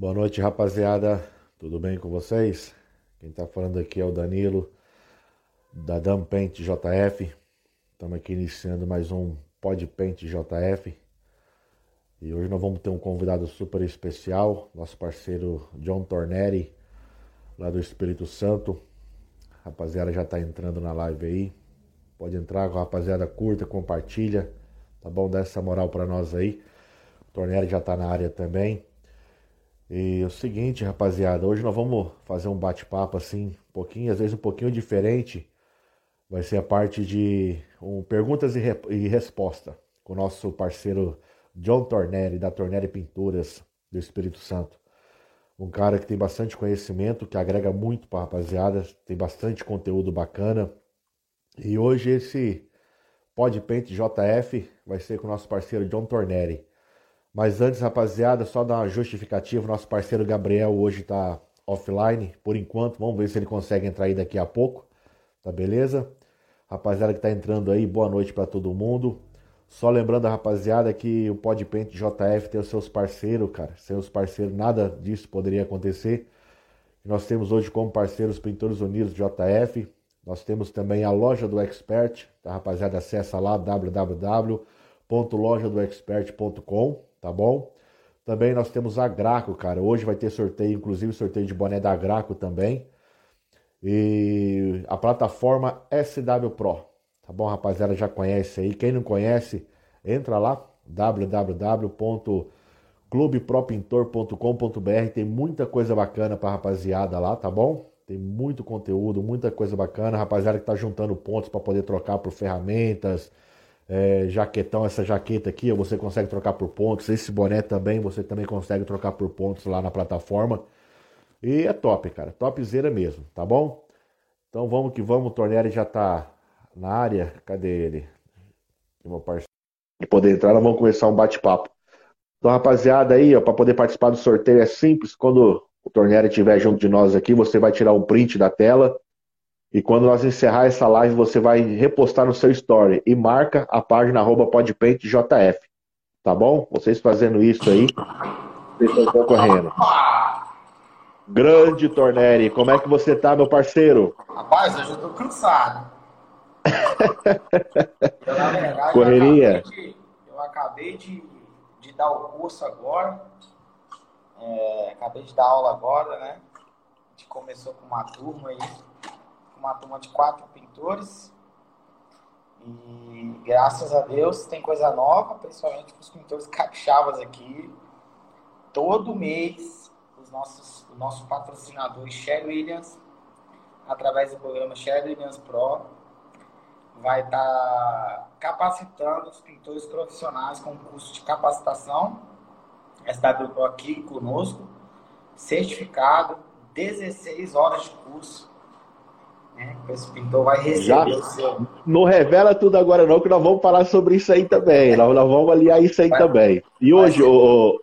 Boa noite, rapaziada. Tudo bem com vocês? Quem está falando aqui é o Danilo, da Dam Paint JF. Estamos aqui iniciando mais um Pod Paint JF. E hoje nós vamos ter um convidado super especial, nosso parceiro John Torneri, lá do Espírito Santo. Rapaziada já está entrando na live aí. Pode entrar rapaziada, curta, compartilha, tá bom? Dá essa moral para nós aí. O já está na área também. E é o seguinte, rapaziada, hoje nós vamos fazer um bate-papo assim, um pouquinho, às vezes um pouquinho diferente. Vai ser a parte de um, perguntas e, re, e resposta com o nosso parceiro John Tornelli, da Tornelli Pinturas do Espírito Santo. Um cara que tem bastante conhecimento, que agrega muito para a rapaziada, tem bastante conteúdo bacana. E hoje esse Podpaint JF vai ser com o nosso parceiro John Tornelli. Mas antes, rapaziada, só dar uma justificativa. Nosso parceiro Gabriel hoje está offline, por enquanto. Vamos ver se ele consegue entrar aí daqui a pouco. Tá beleza? Rapaziada que está entrando aí, boa noite para todo mundo. Só lembrando a rapaziada que o Podpaint JF tem os seus parceiros, cara. Sem os parceiros, nada disso poderia acontecer. Nós temos hoje como parceiros Pintores Unidos JF. Nós temos também a loja do Expert. Tá, rapaziada? Acessa lá www.lojadoexpert.com tá bom? Também nós temos a Graco, cara. Hoje vai ter sorteio, inclusive sorteio de boné da Graco também. E a plataforma SW Pro, tá bom, rapaziada? Já conhece aí. Quem não conhece, entra lá www.clubepropintor.com.br. Tem muita coisa bacana pra rapaziada lá, tá bom? Tem muito conteúdo, muita coisa bacana. Rapaziada que tá juntando pontos para poder trocar por ferramentas, é, jaquetão, essa jaqueta aqui, você consegue trocar por pontos. Esse boné também, você também consegue trocar por pontos lá na plataforma. E é top, cara. Topzera mesmo, tá bom? Então vamos que vamos. O Tornelli já tá na área. Cadê ele? Meu parceiro. De poder entrar, nós vamos começar um bate-papo. Então, rapaziada, aí, ó, para poder participar do sorteio é simples. Quando o Tornelli estiver junto de nós aqui, você vai tirar um print da tela e quando nós encerrar essa live, você vai repostar no seu story e marca a página arroba podpaintjf. Tá bom? Vocês fazendo isso aí, vocês estão concorrendo. Grande Torneri, como é que você tá, meu parceiro? Rapaz, hoje eu tô cansado. eu, na verdade, Correria. Eu acabei de, eu acabei de, de dar o curso agora. É, acabei de dar aula agora, né? A gente começou com uma turma aí uma turma de quatro pintores. E graças a Deus tem coisa nova, principalmente para os pintores capixabas aqui. Todo mês, os nossos, o nosso patrocinador, Sher Williams, através do programa Sher Williams Pro, vai estar tá capacitando os pintores profissionais com curso de capacitação. SW Pro aqui conosco, certificado, 16 horas de curso né? Esse pintor vai receber Já, o seu. Não revela tudo agora, não, que nós vamos falar sobre isso aí também. nós, nós vamos aliar isso aí vai, também. E hoje, o,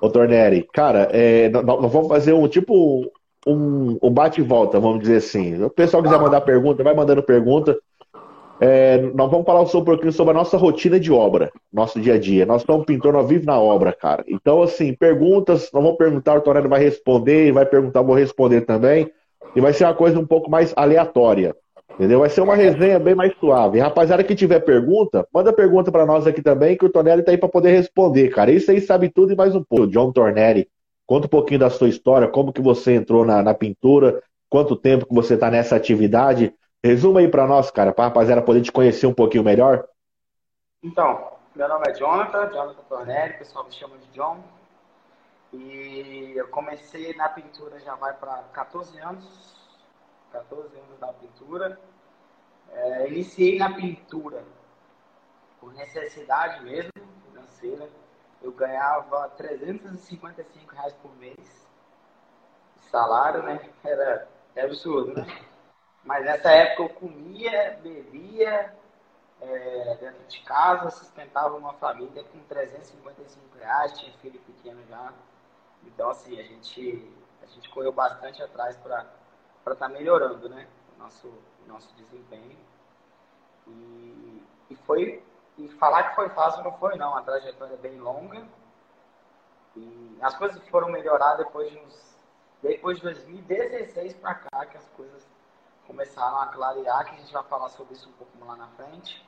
o Torneri, cara, é, nós, nós, vamos fazer um tipo um, um bate e volta, vamos dizer assim. O pessoal quiser mandar pergunta, vai mandando pergunta. É, nós vamos falar um pouquinho sobre a nossa rotina de obra, nosso dia a dia. Nós somos pintor, nós vivemos na obra, cara. Então, assim, perguntas, nós vamos perguntar, o Tornero vai responder, vai perguntar, eu vou responder também. E vai ser uma coisa um pouco mais aleatória. Entendeu? Vai ser uma resenha bem mais suave. Rapaziada que tiver pergunta, manda pergunta para nós aqui também, que o Tornelli tá aí para poder responder, cara. Isso aí sabe tudo e mais um pouco. John Tornelli, conta um pouquinho da sua história, como que você entrou na, na pintura, quanto tempo que você tá nessa atividade. Resuma aí para nós, cara, para rapaziada poder te conhecer um pouquinho melhor. Então, meu nome é Jonathan, Jonathan Tornelli, o pessoal me chama de John. E eu comecei na pintura já vai para 14 anos, 14 anos da pintura. É, iniciei na pintura por necessidade mesmo, financeira. Eu ganhava 355 reais por mês. Salário, né? Era, era absurdo, né? Mas nessa época eu comia, bebia é, dentro de casa, sustentava uma família com 355 reais, tinha filho pequeno já. Então, assim, a gente, a gente correu bastante atrás para estar tá melhorando, né? O nosso, nosso desempenho. E, e foi. E falar que foi fácil não foi, não. A trajetória é bem longa. E as coisas foram melhorar depois de uns, depois de 2016 para cá que as coisas começaram a clarear, que a gente vai falar sobre isso um pouco lá na frente.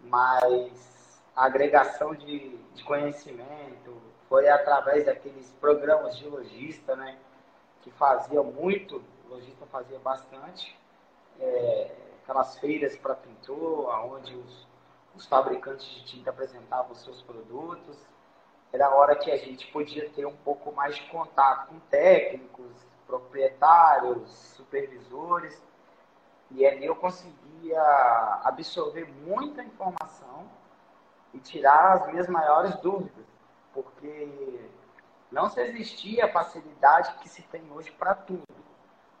Mas a agregação de, de conhecimento foi através daqueles programas de lojista, né? Que fazia muito, o lojista fazia bastante. É, aquelas feiras para pintor, onde os, os fabricantes de tinta apresentavam os seus produtos. Era a hora que a gente podia ter um pouco mais de contato com técnicos, proprietários, supervisores. E ali eu conseguia absorver muita informação e tirar as minhas maiores dúvidas, porque não se existia a facilidade que se tem hoje para tudo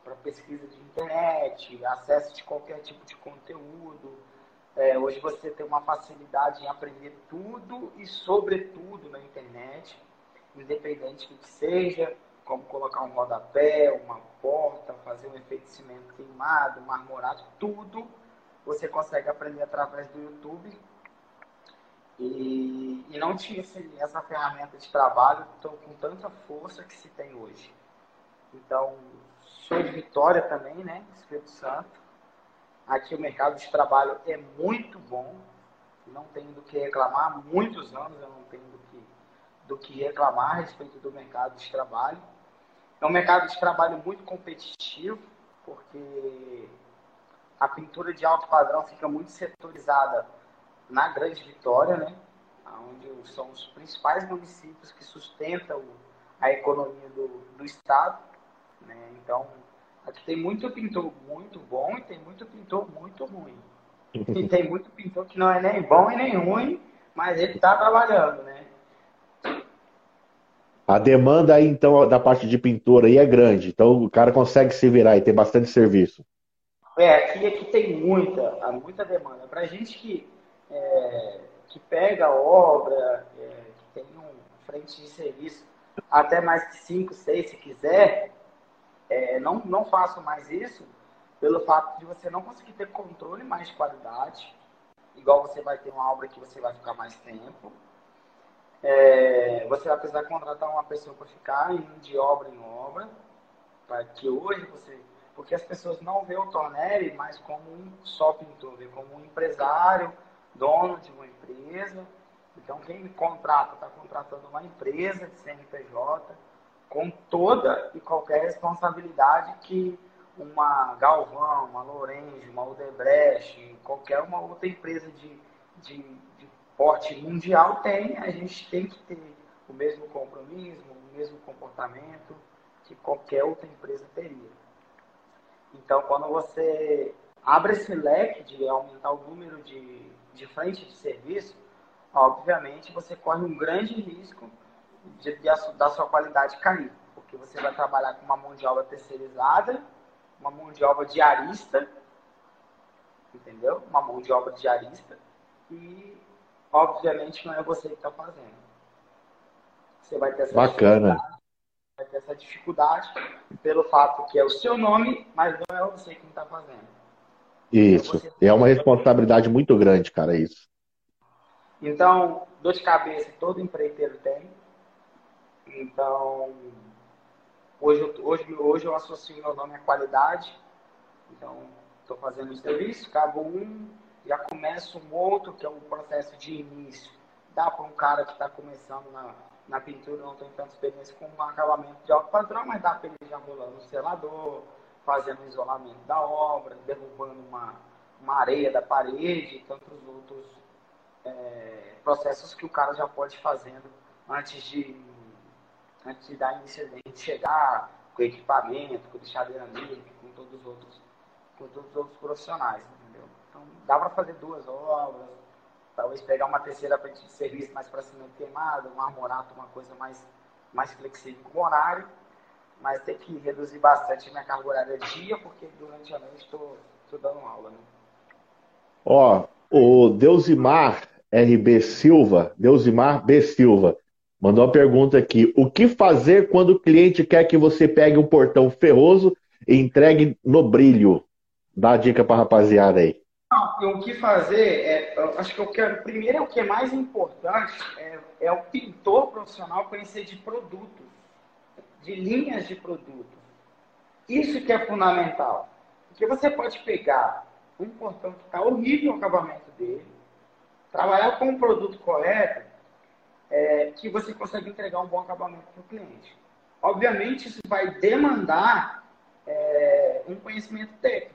para pesquisa de internet, acesso de qualquer tipo de conteúdo. É, hoje você tem uma facilidade em aprender tudo e sobretudo na internet, independente do que seja, como colocar um rodapé, uma porta, fazer um efeito de cimento queimado, marmorado, tudo você consegue aprender através do YouTube. E, e não tinha essa ferramenta de trabalho com tanta força que se tem hoje. Então, sou de Vitória também, né? Espírito Santo. Aqui o mercado de trabalho é muito bom. Não tenho do que reclamar. Há muitos anos eu não tenho do que, do que reclamar a respeito do mercado de trabalho. É um mercado de trabalho muito competitivo, porque a pintura de alto padrão fica muito setorizada na Grande Vitória, né? onde são os principais municípios que sustentam a economia do, do estado. Né? Então, aqui tem muito pintor muito bom e tem muito pintor muito ruim. E tem muito pintor que não é nem bom e nem ruim, mas ele está trabalhando, né? A demanda aí, então, da parte de pintor aí é grande. Então, o cara consegue se virar e ter bastante serviço. É, aqui, aqui tem muita, muita demanda. Para gente que, é, que pega obra, é, que tem um frente de serviço, até mais que 5, 6 se quiser, é, não, não faço mais isso pelo fato de você não conseguir ter controle mais de qualidade, igual você vai ter uma obra que você vai ficar mais tempo. É, você vai precisar contratar uma pessoa para ficar indo de obra em obra, para que hoje você. Porque as pessoas não veem o Tornelli mais como um só pintor, vê como um empresário, dono de uma empresa. Então, quem contrata, está contratando uma empresa de CNPJ com toda e qualquer responsabilidade que uma Galvão, uma Lorenzo, uma Odebrecht, qualquer uma outra empresa de, de, de porte mundial tem, a gente tem que ter o mesmo compromisso, o mesmo comportamento que qualquer outra empresa teria. Então, quando você abre esse leque de aumentar o número de, de frente de serviço, obviamente você corre um grande risco de, de, da sua qualidade cair. Porque você vai trabalhar com uma mão de obra terceirizada, uma mão de obra diarista, entendeu? Uma mão de obra diarista. E, obviamente, não é você que está fazendo. Você vai ter essa Bacana. Vai ter essa dificuldade pelo fato que é o seu nome, mas não é você quem está fazendo. Isso. É uma responsabilidade muito grande, cara, isso. Então, dor de cabeça todo empreiteiro tem. Então, hoje, hoje, hoje eu associo meu nome à qualidade. Então, estou fazendo um serviço, acabo um, já começo um outro, que é um processo de início. Dá para um cara que está começando na, na pintura, não tem tanta experiência com um acabamento de alto padrão, mas dá para ele já rolando o selador, fazendo o isolamento da obra, derrubando uma, uma areia da parede, e tantos outros é, processos que o cara já pode fazendo antes de antes de dar gente chegar com equipamento, com lixadeira mímica, com todos os outros, com todos os outros profissionais, entendeu? Então dá para fazer duas obras, talvez pegar uma terceira frente de serviço mais para cima queimado, um armorato, uma coisa mais, mais flexível com o horário, mas tem que reduzir bastante a minha carga horária dia, porque durante a noite estou dando aula, né? Ó, o Deusimar RB Silva, Deusimar B Silva, Mandou uma pergunta aqui. O que fazer quando o cliente quer que você pegue um portão ferroso e entregue no brilho? Dá a dica para rapaziada aí. Não, o que fazer é, acho que o que primeiro é o que é mais importante é, é o pintor profissional conhecer de produtos, de linhas de produtos. Isso que é fundamental. Porque você pode pegar um portão que está horrível o acabamento dele, trabalhar com um produto correto, é, que você consegue entregar um bom acabamento para o cliente. Obviamente, isso vai demandar é, um conhecimento técnico.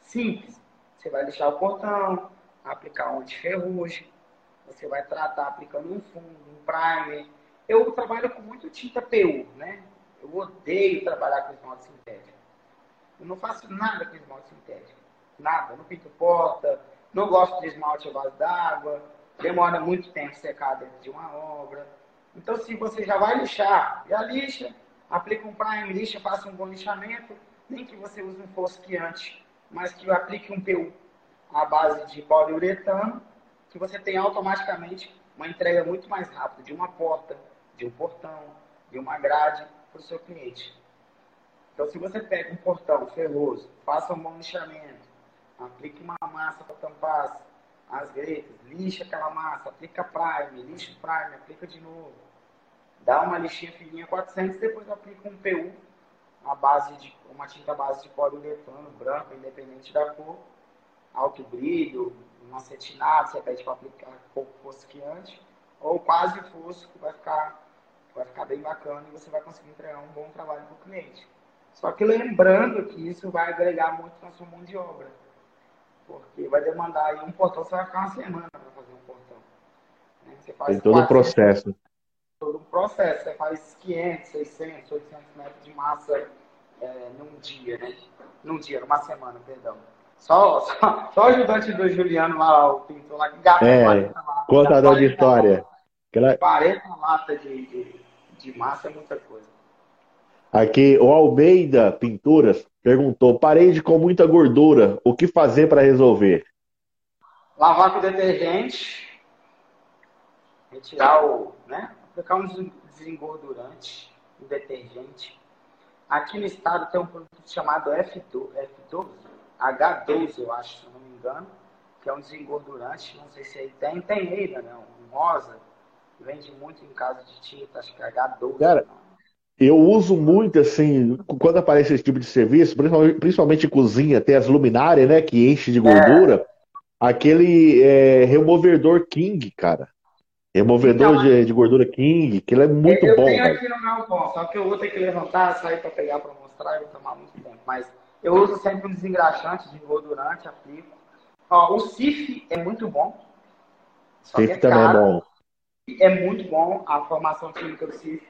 Simples. Você vai deixar o portão, aplicar um antiferrugem, você vai tratar aplicando um fundo, um primer. Eu trabalho com muito tinta PU, né? Eu odeio trabalhar com esmalte sintético. Eu não faço nada com esmalte sintético. Nada. Não pinto porta, não gosto de esmalte à base d'água, demora muito tempo secar dentro de uma obra. Então, se você já vai lixar, já lixa, aplica um prime, lixa, faça um bom lixamento, nem que você use um fosquiante, mas que aplique um PU à base de poliuretano, que você tem automaticamente uma entrega muito mais rápida de uma porta, de um portão, de uma grade para o seu cliente. Então, se você pega um portão ferroso, faça um bom lixamento, aplique uma massa para tampar as gretas, lixa aquela massa, aplica prime, lixa o prime, aplica de novo. Dá uma lixinha fininha 400, depois aplica um PU, uma, base de, uma tinta base de poliuretano branco, independente da cor, alto brilho, um acetinado, você pede para aplicar pouco fosqueante, ou quase fosco, vai ficar, vai ficar bem bacana e você vai conseguir entregar um bom trabalho para o cliente. Só que lembrando que isso vai agregar muito na sua mão de obra. Porque vai demandar aí um portão, você vai ficar uma semana para fazer um portão. Né? Você faz Tem todo o processo. Todo o processo. Você faz 500, 600, 800 metros de massa é, num dia, né? Num dia, numa semana, perdão. Só, só, só o ajudante do Juliano lá, o pintor lá, que gasta é, 40 latas. Contador de história. Aquela... 40 latas de, de, de massa é muita coisa. Aqui, o Almeida Pinturas perguntou: parede com muita gordura, o que fazer para resolver? Lavar com detergente, retirar o. né? Aplicar um desengordurante, um detergente. Aqui no estado tem um produto chamado F12, F12, H12, eu acho, se não me engano, que é um desengordurante. Não sei se aí tem, tem ainda, né? Um rosa, vende muito em casa de tinta, acho que é H12. Cara, eu uso muito, assim, quando aparece esse tipo de serviço, principalmente, principalmente cozinha, tem as luminárias, né, que enche de gordura. É. Aquele é, removedor King, cara. Removedor então, de, de, gordura King, que ele é muito eu bom. Eu tenho aqui no meu pão, só que eu vou ter que levantar, sair para pegar para mostrar e vou tomar muito tempo. Mas eu uso sempre um desengraxante, desengordurante, aplico. Ó, o CIF é muito bom. CIF é também é bom. É muito bom a formação química do CIF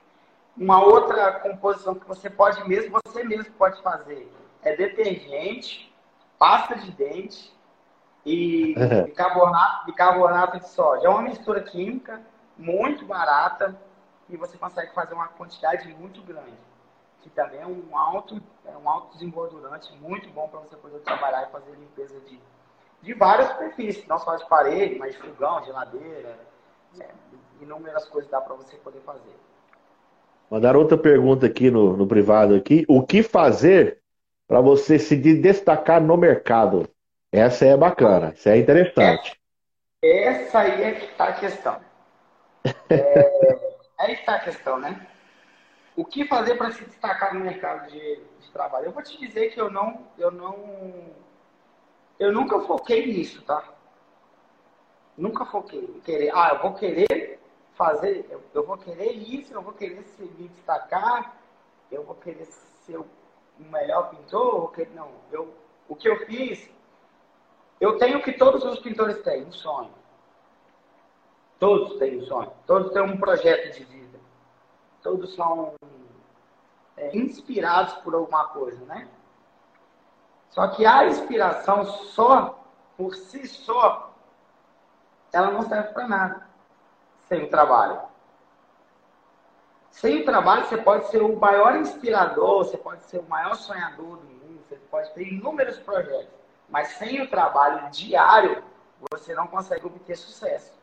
uma outra composição que você pode mesmo, você mesmo pode fazer é detergente, pasta de dente e bicarbonato, bicarbonato de sódio. É uma mistura química muito barata e você consegue fazer uma quantidade muito grande. Que também é um alto, é um alto desengordurante muito bom para você poder trabalhar e fazer limpeza de, de várias superfícies, não só de parede, mas de fogão, geladeira, é, inúmeras coisas dá para você poder fazer. Mandaram outra pergunta aqui no, no privado aqui. O que fazer para você se destacar no mercado? Essa é bacana, essa é interessante. Essa aí é que está a questão. É, aí está a questão, né? O que fazer para se destacar no mercado de, de, trabalho? Eu vou te dizer que eu não, eu não, eu nunca foquei nisso, tá? Nunca foquei em querer. Ah, eu vou querer fazer, eu, eu, vou querer isso, eu vou querer se me destacar, eu vou querer ser o melhor pintor, querer, não, eu, o que eu fiz, eu tenho o que todos os pintores têm, um sonho. Todos têm um sonho, todos têm um projeto de vida, todos são é, inspirados por alguma coisa, né? Só que a inspiração só, por si só, ela não serve para nada sem o trabalho. Sem o trabalho, você pode ser o maior inspirador, você pode ser o maior sonhador do mundo, você pode ter inúmeros projetos. Mas sem o trabalho diário, você não consegue obter sucesso.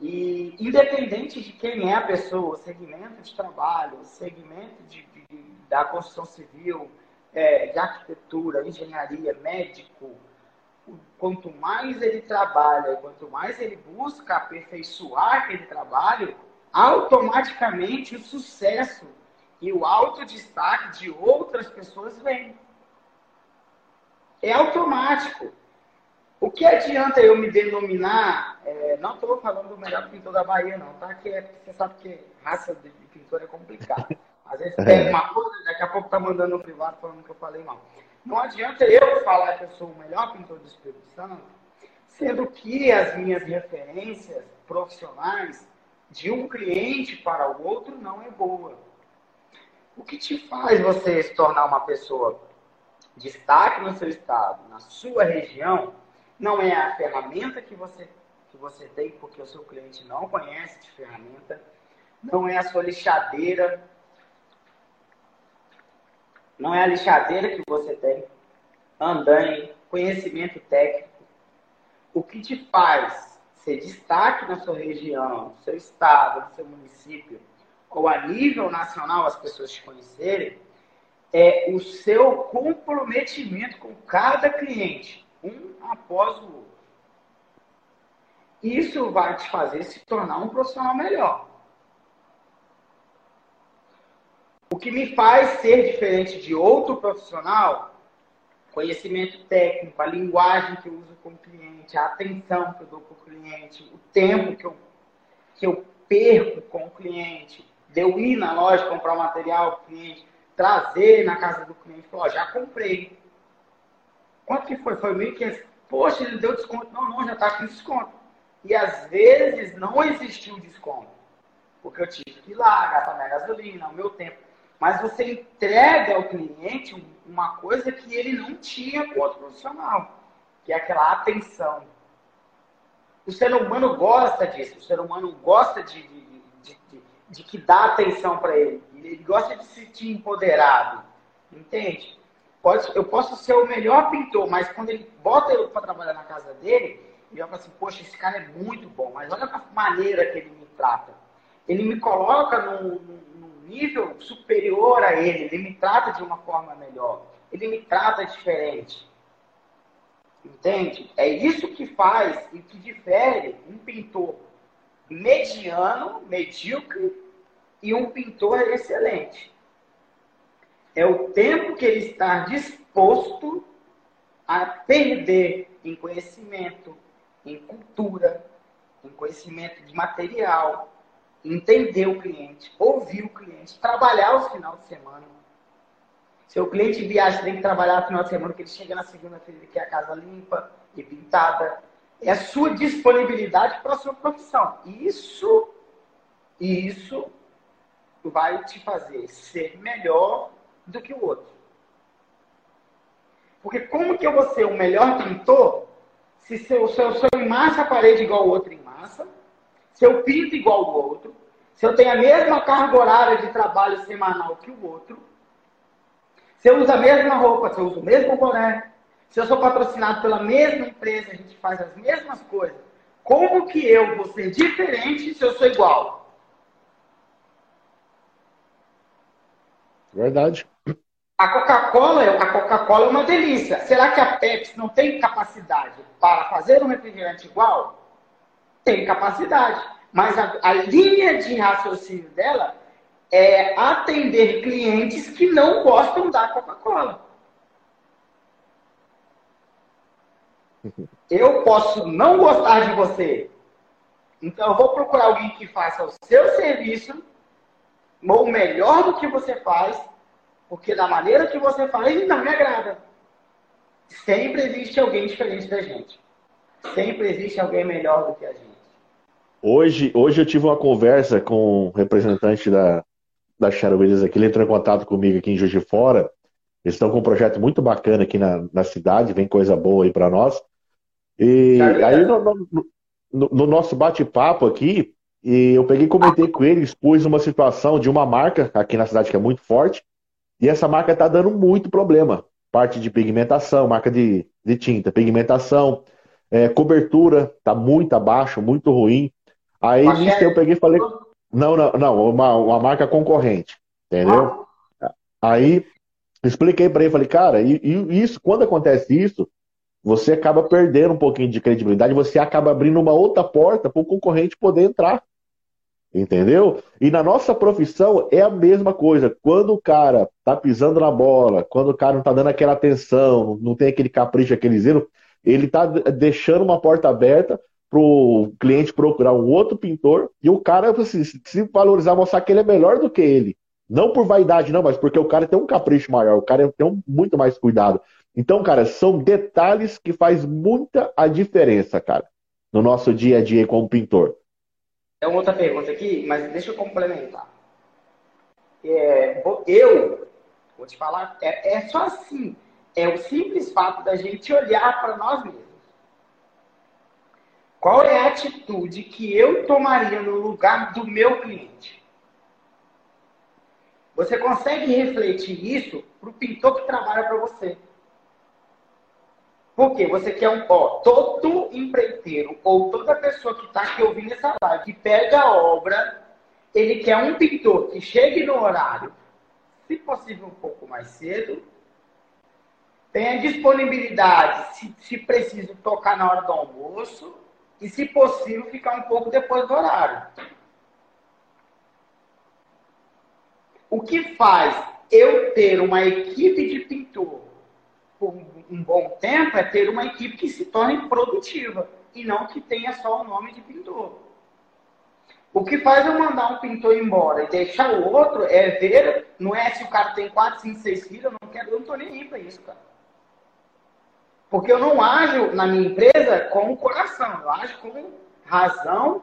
E independente de quem é a pessoa, segmento de trabalho, segmento de, de da construção civil, é, de arquitetura, engenharia, médico, quanto mais ele trabalha, quanto mais ele busca aperfeiçoar aquele trabalho, automaticamente o sucesso e o alto destaque de outras pessoas vem. É automático. O que adianta eu me denominar, é, não estou falando do melhor pintor da Bahia, não, tá? Que é, você sabe que raça de pintor é complicado. Às vezes pega uma coisa, daqui a pouco tá mandando no privado falando que eu falei mal. Não adianta eu falar que eu sou o melhor pintor do Espírito Santo, sendo que as minhas referências profissionais de um cliente para o outro não é boa. O que te faz você se tornar uma pessoa destaque no seu estado, na sua região, não é a ferramenta que você, que você tem, porque o seu cliente não conhece de ferramenta, não é a sua lixadeira, não é a lixadeira que você tem, andanhe, conhecimento técnico. O que te faz ser destaque na sua região, no seu estado, no seu município, ou a nível nacional as pessoas te conhecerem, é o seu comprometimento com cada cliente, um após o outro. Isso vai te fazer se tornar um profissional melhor. O que me faz ser diferente de outro profissional, conhecimento técnico, a linguagem que eu uso com o cliente, a atenção que eu dou para o cliente, o tempo que eu, que eu perco com o cliente, de eu ir na loja comprar o material para o cliente, trazer na casa do cliente, falar, já comprei. Quanto que foi? Foi 1.500. Poxa, ele deu desconto. Não, não, já está com desconto. E às vezes não existiu desconto. Porque eu tive que ir lá, gastar minha gasolina, o meu tempo. Mas você entrega ao cliente uma coisa que ele não tinha com outro profissional. Que é aquela atenção. O ser humano gosta disso. O ser humano gosta de, de, de, de, que dá atenção para ele. Ele gosta de se sentir empoderado. Entende? Pode, eu posso ser o melhor pintor, mas quando ele bota eu para trabalhar na casa dele, ele vai falar assim, poxa, esse cara é muito bom, mas olha a maneira que ele me trata. Ele me coloca num nível superior a ele, ele me trata de uma forma melhor, ele me trata diferente. Entende? É isso que faz e que difere um pintor mediano, medíocre, e um pintor excelente. É o tempo que ele está disposto a perder em conhecimento, em cultura, em conhecimento de material, entender o cliente, ouvir o cliente, trabalhar os final de semana. Seu cliente viaja, tem que trabalhar no final de semana, que ele chega na segunda-feira e quer a casa limpa e pintada. É a sua disponibilidade para a sua profissão. Isso, isso vai te fazer ser melhor do que o outro. Porque como que eu vou ser o melhor pintor se, seu, se, eu, se eu a parede igual o outro em massa, se eu pinto igual o outro, se eu tenho a mesma carga horária de trabalho semanal que o outro, se eu uso a mesma roupa, se eu uso o mesmo boné, se eu sou patrocinado pela mesma empresa, a gente faz as mesmas coisas, como que eu vou ser diferente se eu sou igual? Verdade. A Coca-Cola, a Coca-Cola é uma delícia. Será que a Pepsi não tem capacidade para fazer um refrigerante igual? Tem capacidade. Mas a, a linha de raciocínio dela é atender clientes que não gostam da Coca-Cola. Eu posso não gostar de você. Então eu vou procurar alguém que faça o seu serviço ou melhor do que você faz, porque da maneira que você faz não me agrada. Sempre existe alguém diferente da gente. Sempre existe alguém melhor do que a gente. Hoje, hoje eu tive uma conversa com um representante da, da Charueiras aqui, ele entrou em contato comigo aqui em Juiz de Fora. Eles estão com um projeto muito bacana aqui na, na cidade, vem coisa boa aí para nós. E aí no, no, no, no nosso bate-papo aqui, e eu peguei e comentei com ele, expus uma situação de uma marca aqui na cidade que é muito forte, e essa marca está dando muito problema. Parte de pigmentação, marca de, de tinta, pigmentação, é, cobertura está muito abaixo, muito ruim. Aí nisso eu peguei e falei. Não, não, não, uma, uma marca concorrente. Entendeu? Aí expliquei para ele, falei, cara, e, e, isso, quando acontece isso, você acaba perdendo um pouquinho de credibilidade, você acaba abrindo uma outra porta para o concorrente poder entrar. Entendeu? E na nossa profissão é a mesma coisa. Quando o cara tá pisando na bola, quando o cara não tá dando aquela atenção, não tem aquele capricho, aquele zelo, ele tá deixando uma porta aberta pro cliente procurar um outro pintor e o cara assim, se valorizar, mostrar que ele é melhor do que ele. Não por vaidade, não, mas porque o cara tem um capricho maior, o cara tem um, muito mais cuidado. Então, cara, são detalhes que faz muita a diferença, cara, no nosso dia a dia como pintor. É uma outra pergunta aqui, mas deixa eu complementar. É, eu, vou te falar, é, é só assim. É o simples fato da gente olhar para nós mesmos. Qual é a atitude que eu tomaria no lugar do meu cliente? Você consegue refletir isso para o pintor que trabalha para você. Porque você quer um. Ó, todo empreiteiro ou toda pessoa que está aqui ouvindo essa live, que pega a obra, ele quer um pintor que chegue no horário, se possível um pouco mais cedo, tenha disponibilidade, se, se preciso, tocar na hora do almoço, e, se possível, ficar um pouco depois do horário. O que faz eu ter uma equipe de pintor por um bom tempo é ter uma equipe que se torne produtiva e não que tenha só o nome de pintor. O que faz eu mandar um pintor embora e deixar o outro é ver, não é se o cara tem 4, 5, 6 filhos, eu não quero, eu não tô nem aí para isso, cara. Porque eu não ajo na minha empresa com o coração, eu ajo com razão,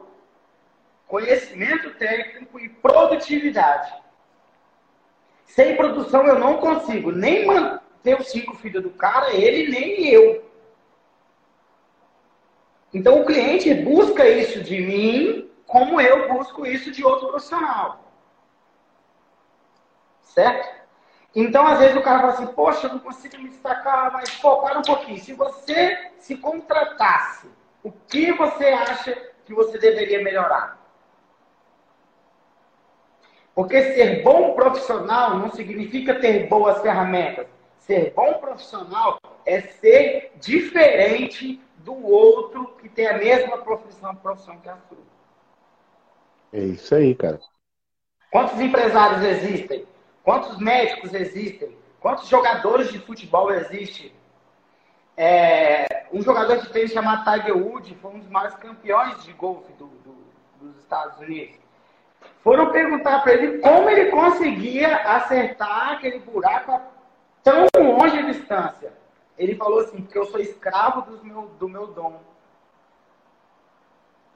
conhecimento técnico e produtividade. Sem produção eu não consigo nem manter os cinco filhos do cara, ele nem eu. Então o cliente busca isso de mim, como eu busco isso de outro profissional. Certo? Então, às vezes, o cara fala assim, poxa, eu não consigo me destacar, mas, pô, para um pouquinho. Se você se contratasse, o que você acha que você deveria melhorar? Porque ser bom profissional não significa ter boas ferramentas. Ser bom profissional é ser diferente do outro que tem a mesma profissão, profissão que a sua. É isso aí, cara. Quantos empresários existem? Quantos médicos existem? Quantos jogadores de futebol existem? É, um jogador de tênis chamado Tiger Woods foi um dos maiores campeões de golfe do, do, dos Estados Unidos. Foram perguntar para ele como ele conseguia acertar aquele buraco a tão longe a distância. Ele falou assim, porque eu sou escravo do meu, do meu dom.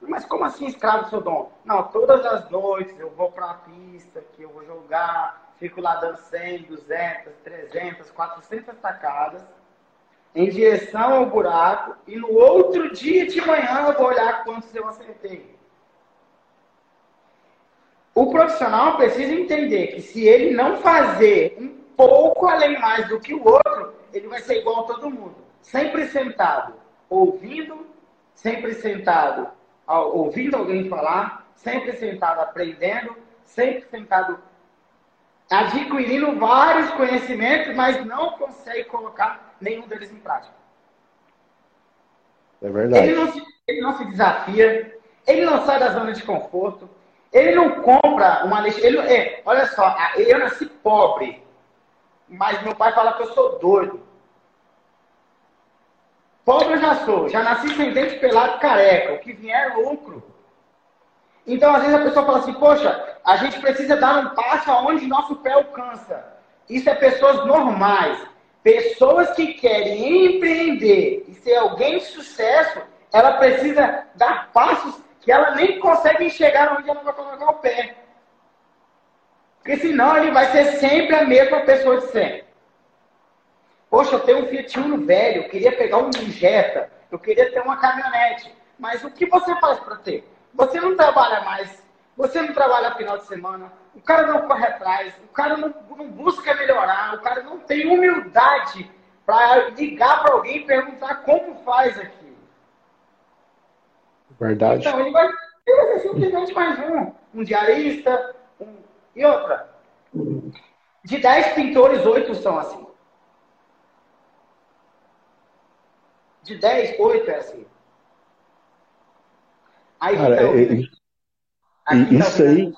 Mas como assim escravo do seu dom? Não, todas as noites eu vou para a pista, que eu vou jogar, fico lá dando 100, 200, 300, 400 tacadas em direção ao buraco e no outro dia de manhã eu vou olhar quantos eu acertei. O profissional precisa entender que se ele não fazer um pouco além mais do que o outro, ele vai ser igual a todo mundo. Sempre sentado, ouvindo, sempre sentado, ouvindo alguém falar, sempre sentado aprendendo, sempre sentado adquirindo vários conhecimentos, mas não consegue colocar nenhum deles em prática. É verdade. Ele não se, ele não se desafia, ele não sai da zona de conforto, ele não compra uma lixa. Ele, é, olha só, eu nasci pobre, mas meu pai fala que eu sou doido. Pobre eu já sou, já nasci sem dente pelado careca, o que vier é lucro. Então, às vezes a pessoa fala assim, poxa, a gente precisa dar um passo aonde nosso pé alcança. Isso é pessoas normais. Pessoas que querem empreender e ser alguém de sucesso, ela precisa dar passos que ela nem consegue enxergar onde ela vai colocar o pé. Porque senão ele vai ser sempre a mesma pessoa de sempre. Poxa, eu tenho um Fiat Uno velho, eu queria pegar um Jetta, eu queria ter uma caminhonete. Mas o que você faz para ter? Você não trabalha mais, você não trabalha final de semana, o cara não corre atrás, o cara não, não busca melhorar, o cara não tem humildade para ligar para alguém e perguntar como faz aqui. Verdade. Então, ele vai, ele vai ser simplesmente mais um. Um diarista. Um... E outra. De 10 pintores, 8 são assim. De 10, 8 é assim. Aí cara, é, isso aí,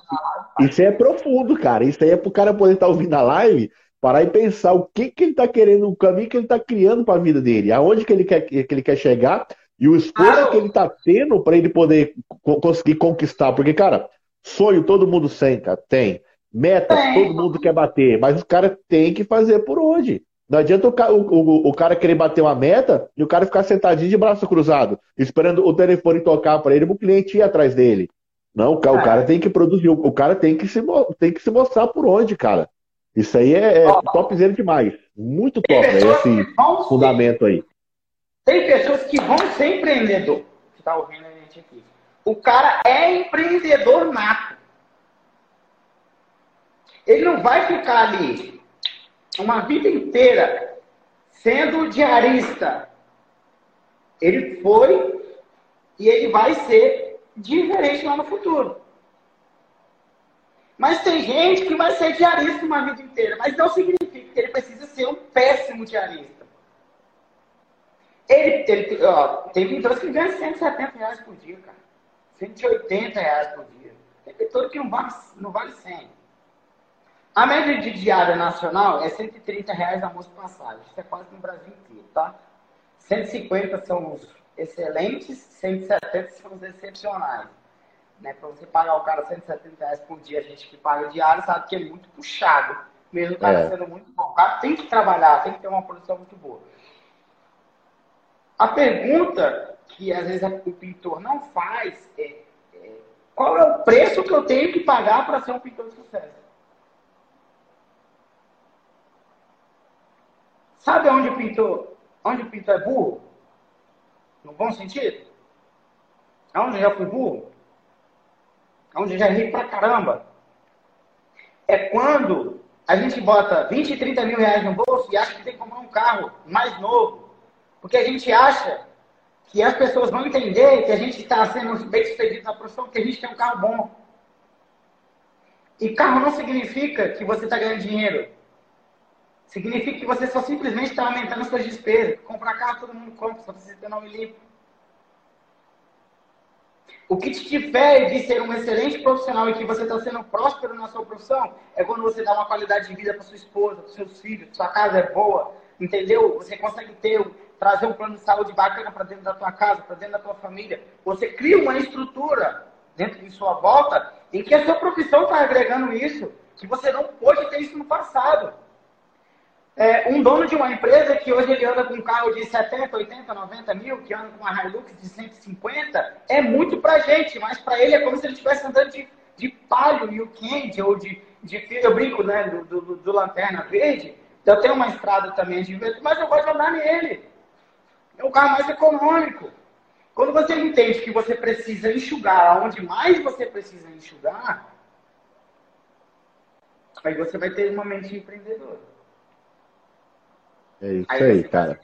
isso aí é profundo, cara. Isso aí é pro cara poder estar tá ouvindo a live, parar e pensar o que, que ele tá querendo, o caminho que ele tá criando para a vida dele, aonde que ele quer, que ele quer chegar e o esforço que ele tá tendo para ele poder conseguir conquistar. Porque, cara, sonho todo mundo senta, tem. Metas todo mundo quer bater, mas o cara tem que fazer por onde. Não adianta o, o, o, cara querer bater uma meta e o cara ficar sentadinho de braço cruzado, esperando o telefone tocar para ele e o cliente ir atrás dele. Não, o cara, o cara tem que produzir, o cara tem que se, tem que se mostrar por onde, cara. Isso aí é, é topzera demais. Muito top, né, esse fundamento aí. Tem pessoas que vão ser empreendedor. Você tá ouvindo a gente aqui. O cara é empreendedor nato. Ele não vai ficar ali uma vida inteira sendo diarista. Ele foi e ele vai ser diferente lá no futuro. Mas tem gente que vai ser diarista uma vida inteira, mas não significa que ele precisa ser um péssimo diarista. Ele, ele ó, tem pintores que ganham 170 reais por dia, cara. 180 reais por dia. Tem pintor que não vale, não vale 100. A média de diária nacional é 130 reais a moça passagem. Isso é quase no Brasil inteiro, tá? 150 são os excelentes, 170 são os excepcionais. Né? Para você pagar o cara 170 reais por dia, a gente que paga diário sabe que é muito puxado. Mesmo o cara é. sendo muito bom. O cara tem que trabalhar, tem que ter uma produção muito boa. A pergunta que às vezes o pintor não faz é, é qual é o preço que eu tenho que pagar para ser um pintor de sucesso? Sabe onde o pintor, onde o pintor é burro? No bom sentido? Onde eu já fui burro? Onde eu já ri pra caramba? É quando a gente bota 20, 30 mil reais no bolso e acha que tem que comprar um carro mais novo. Porque a gente acha que as pessoas vão entender que a gente está sendo bem sucedido na profissão porque a gente tem um carro bom. E carro não significa que você está ganhando dinheiro. Significa que você só simplesmente está aumentando as suas despesas. Comprar carro todo mundo compra, só precisa ter nome limpo. O que te difere de ser um excelente profissional e que você está sendo próspero na sua profissão é quando você dá uma qualidade de vida para sua esposa, para seus filhos, sua casa é boa, entendeu? Você consegue ter, trazer um plano de saúde bacana para dentro da tua casa, para dentro da tua família. Você cria uma estrutura dentro de sua volta em que a sua profissão está agregando isso, que você não pôde ter isso no passado. É, um dono de uma empresa que hoje ele anda com um carro de 70, 80, 90 mil, que anda com uma Hilux de 150, é muito pra gente, mas para ele é como se ele estivesse andando de, de palio e o ou de, de eu brinco, né, do, do, do, lanterna verde. Eu tenho uma estrada também de verde, mas eu gosto de andar nele. É um carro mais econômico. Quando você entende que você precisa enxugar onde mais você precisa enxugar, aí você vai ter uma mente empreendedora. É isso aí, aí cara.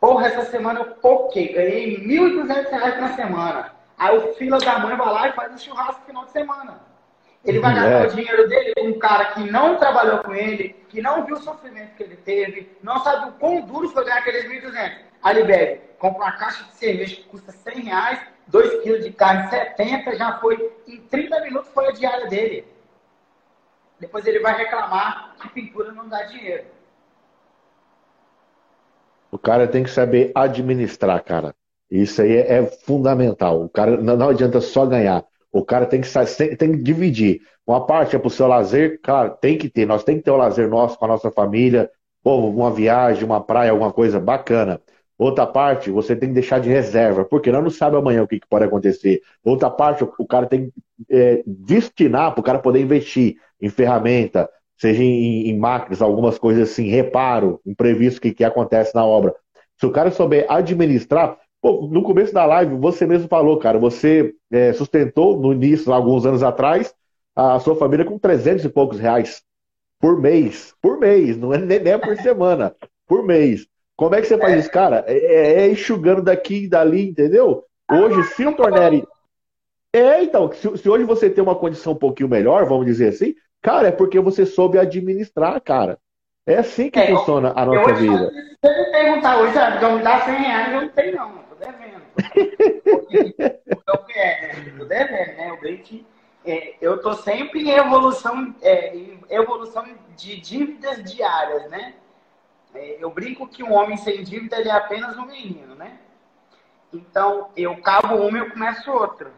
Porra, essa semana eu poquei, ganhei R$ 1.200 na semana. Aí o fila da mãe vai lá e faz um churrasco no final de semana. Ele vai gastar é. o dinheiro dele com um cara que não trabalhou com ele, que não viu o sofrimento que ele teve, não sabe o quão duro foi ganhar aqueles 1.200. Aí ele bebe, compra uma caixa de cerveja que custa 100 reais, 2 quilos de carne 70, já foi, em 30 minutos foi a diária dele. Depois ele vai reclamar que pintura não dá dinheiro. O cara tem que saber administrar, cara. Isso aí é, é fundamental. O cara não, não, adianta só ganhar. O cara tem que, tem, que dividir. Uma parte é para o seu lazer, claro, tem que ter. Nós tem que ter o lazer nosso com a nossa família, ou uma viagem, uma praia, alguma coisa bacana. Outra parte, você tem que deixar de reserva, porque nós não sabe amanhã o que, que pode acontecer. Outra parte, o cara tem que é, destinar para o cara poder investir em ferramenta, seja em, em máquinas, algumas coisas assim, reparo, imprevisto que, que acontece na obra. Se o cara souber administrar, pô, no começo da live, você mesmo falou, cara, você é, sustentou no início, alguns anos atrás, a sua família com 300 e poucos reais por mês. Por mês, não é nem, nem por semana, por mês. Como é que você faz isso, cara? É, é, é enxugando daqui e dali, entendeu? Hoje, se o Tornelli. É, então, se, se hoje você tem uma condição um pouquinho melhor, vamos dizer assim, Cara, é porque você soube administrar, cara. É assim que é, funciona a nossa eu, vida. Se você me perguntar hoje, ah, me dá 100 reais, eu não tenho não, tô devendo. Porque, porque é? Tô devendo, né? Eu que é, eu tô sempre em evolução, é, em evolução de dívidas diárias, né? É, eu brinco que um homem sem dívida é apenas um menino, né? Então, eu cabo uma e eu começo outra.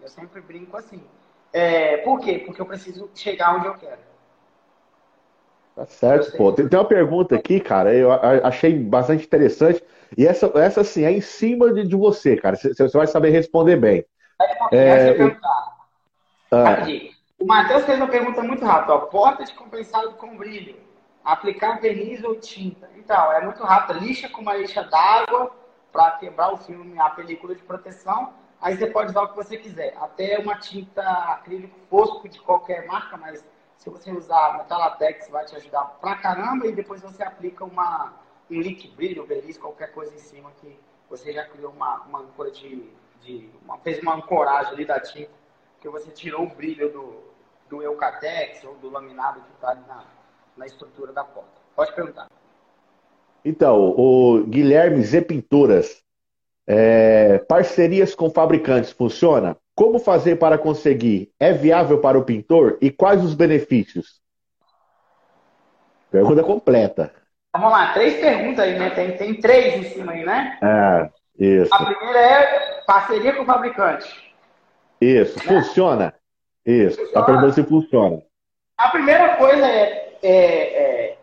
Eu sempre brinco assim. É, por quê? Porque eu preciso chegar onde eu quero. Tá certo, pô. Tem, tem, uma pergunta aqui, cara, eu achei bastante interessante. E essa, essa assim, é em cima de, de você, cara. Você vai saber responder bem. É, o... Ah. o Matheus fez uma pergunta muito rápida. Ó. Porta de compensado com brilho. Aplicar verniz ou tinta. Então, é muito rápido. Lixa com uma lixa d'água para quebrar o filme, a película de proteção. Aí você pode usar o que você quiser. Até uma tinta acrílico fosco de qualquer marca, mas se você usar Metalatex vai te ajudar pra caramba. E depois você aplica uma, um líquido brilho, verniz, qualquer coisa em cima que você já criou uma, uma âncora de, de uma, fez uma ancoragem ali da tinta, que você tirou o brilho do, do Eucatex ou do laminado que está na, na estrutura da porta. Pode perguntar. Então, o Guilherme Z Pinturas, é, parcerias com fabricantes funciona? Como fazer para conseguir? É viável para o pintor? E quais os benefícios? Pergunta completa. Vamos lá, três perguntas aí, né? Tem, tem três em cima aí, né? É, isso. A primeira é parceria com o fabricante. Isso, né? funciona? Isso, funciona. a pergunta se funciona. A primeira coisa é, é, é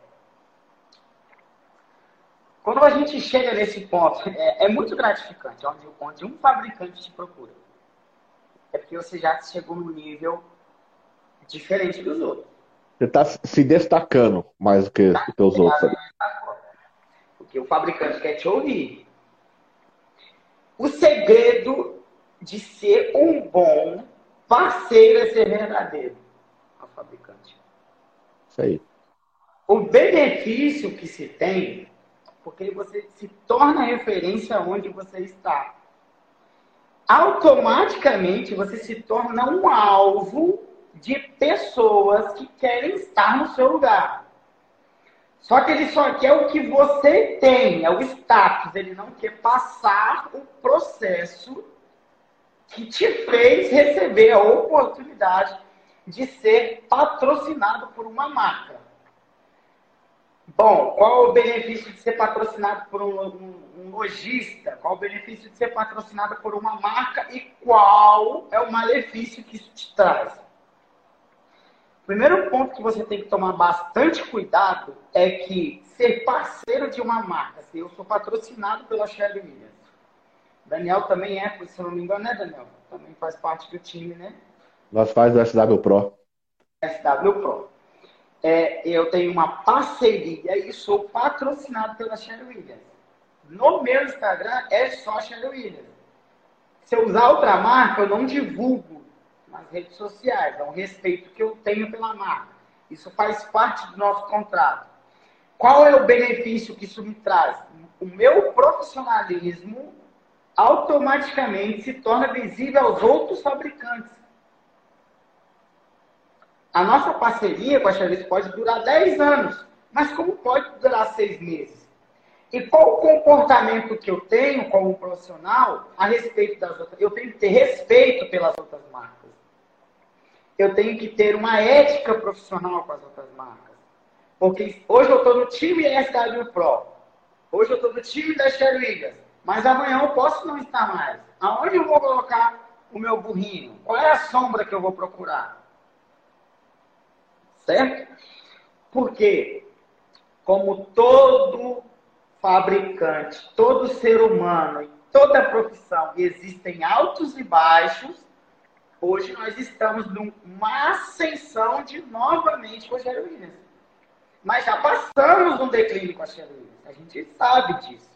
quando a gente chega nesse ponto, é, é muito gratificante, onde, onde um fabricante te procura. É porque você já chegou num nível diferente dos outros. Você está se destacando mais do que, tá, os outros. Porque o fabricante quer te ouvir. O segredo de ser um bom parceiro é ser verdadeiro ao fabricante. Isso aí. O benefício que se tem porque você se torna referência onde você está. Automaticamente você se torna um alvo de pessoas que querem estar no seu lugar. Só que ele só quer o que você tem, é o status. Ele não quer passar o processo que te fez receber a oportunidade de ser patrocinado por uma marca. Bom, qual o benefício de ser patrocinado por um, um, um lojista? Qual o benefício de ser patrocinado por uma marca? E qual é o malefício que isso te traz? Primeiro ponto que você tem que tomar bastante cuidado é que ser parceiro de uma marca, se eu sou patrocinado pela Shelly Williams, Daniel também é, se não me engano, né, Daniel? Também faz parte do time, né? Nós faz do SW Pro. SW Pro é, eu tenho uma parceria e sou patrocinado pela Shelly Williams. No meu Instagram é só Shelly Williams. Se eu usar outra marca, eu não divulgo nas redes sociais. É um respeito que eu tenho pela marca. Isso faz parte do nosso contrato. Qual é o benefício que isso me traz? O meu profissionalismo automaticamente se torna visível aos outros fabricantes. A nossa parceria com a Chaves pode durar 10 anos, mas como pode durar 6 meses? E qual o comportamento que eu tenho como profissional a respeito das outras? Eu tenho que ter respeito pelas outras marcas. Eu tenho que ter uma ética profissional com as outras marcas. Porque hoje eu estou no time SW Pro. Hoje eu estou no time da Sherwigas. Mas amanhã eu posso não estar mais. Aonde eu vou colocar o meu burrinho? Qual é a sombra que eu vou procurar? Certo? Porque, como todo fabricante, todo ser humano, em toda profissão, existem altos e baixos, hoje nós estamos numa ascensão de novamente com a Sherry Williams. Mas já passamos um declínio com a Sherry Williams. A gente sabe disso.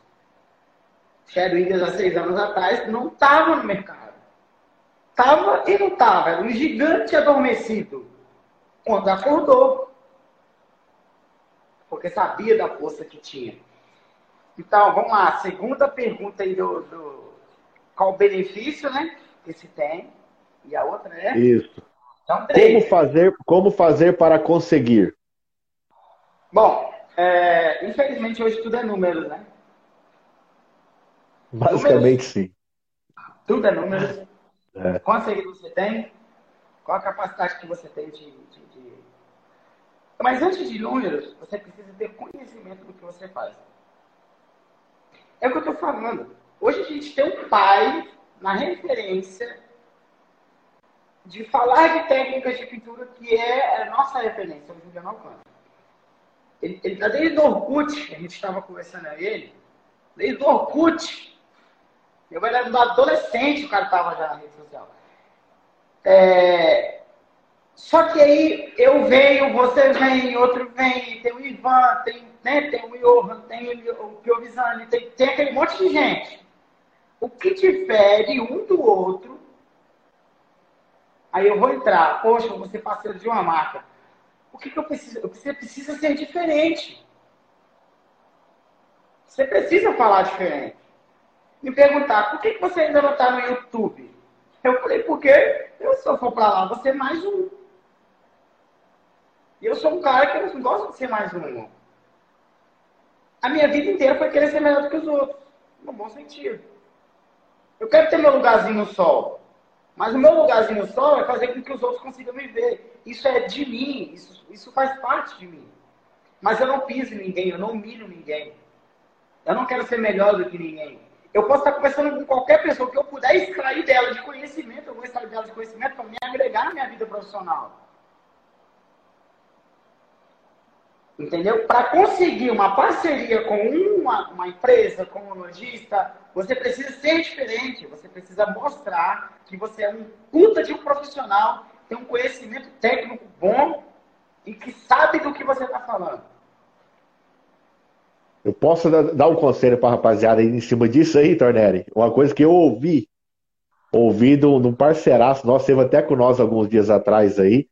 Sherry Williams, há seis anos atrás, não estava no mercado. Estava e não estava. Era um gigante adormecido quando acordou. Porque sabia da força que tinha. Então, vamos lá. Segunda pergunta aí do, do qual o benefício, né? Que se tem. E a outra é? Isso. Então, como fazer, como fazer para conseguir? Bom, É, infelizmente, hoje tudo é números, né? Basicamente, números. sim. Tudo é números. É. Quantos seguidores você tem? Qual a capacidade que você tem de, de, Mas antes de números, você precisa ter conhecimento do que você faz. É o que eu estou falando. Hoje a gente tem um pai na referência de falar de técnicas de pintura que é a nossa referência, o Juliano Alcântara. Ele, ele tá desde o Orkut, a gente estava conversando a ele, desde o Orkut. Eu era adolescente, o cara estava já na rede social. É... Só que aí eu venho, você vem, outro vem, tem o Ivan, tem, né, tem o Johan, tem o Piovizani, tem, tem aquele monte de gente. O que difere um do outro Aí eu vou entrar, poxa, você parceiro de uma marca. O que, que eu preciso? Você precisa ser diferente. Você precisa falar diferente. Me perguntar, por que, que você ainda não está no YouTube? Eu falei, porque eu, eu for para lá, você é mais um. E eu sou um cara que não gosta de ser mais um. A minha vida inteira foi querer ser melhor do que os outros. No bom sentido. Eu quero ter meu lugarzinho no sol. Mas o meu lugarzinho só é fazer com que os outros consigam me ver. Isso é de mim, isso, isso faz parte de mim. Mas eu não piso ninguém, eu não humilho ninguém. Eu não quero ser melhor do que ninguém. Eu posso estar conversando com qualquer pessoa que eu puder extrair dela de conhecimento, eu vou extrair dela de conhecimento para me agregar na minha vida profissional. Entendeu? Para conseguir uma parceria com uma, uma empresa, com um lojista, você precisa ser diferente. Você precisa mostrar que você é um puta de um profissional, tem um conhecimento técnico bom e que sabe do que você está falando. Eu posso dar um conselho para a rapaziada aí em cima disso aí, Tornelli? Uma coisa que eu ouvi, ouvi de um parceiraço nosso, teve até com nós alguns dias atrás aí,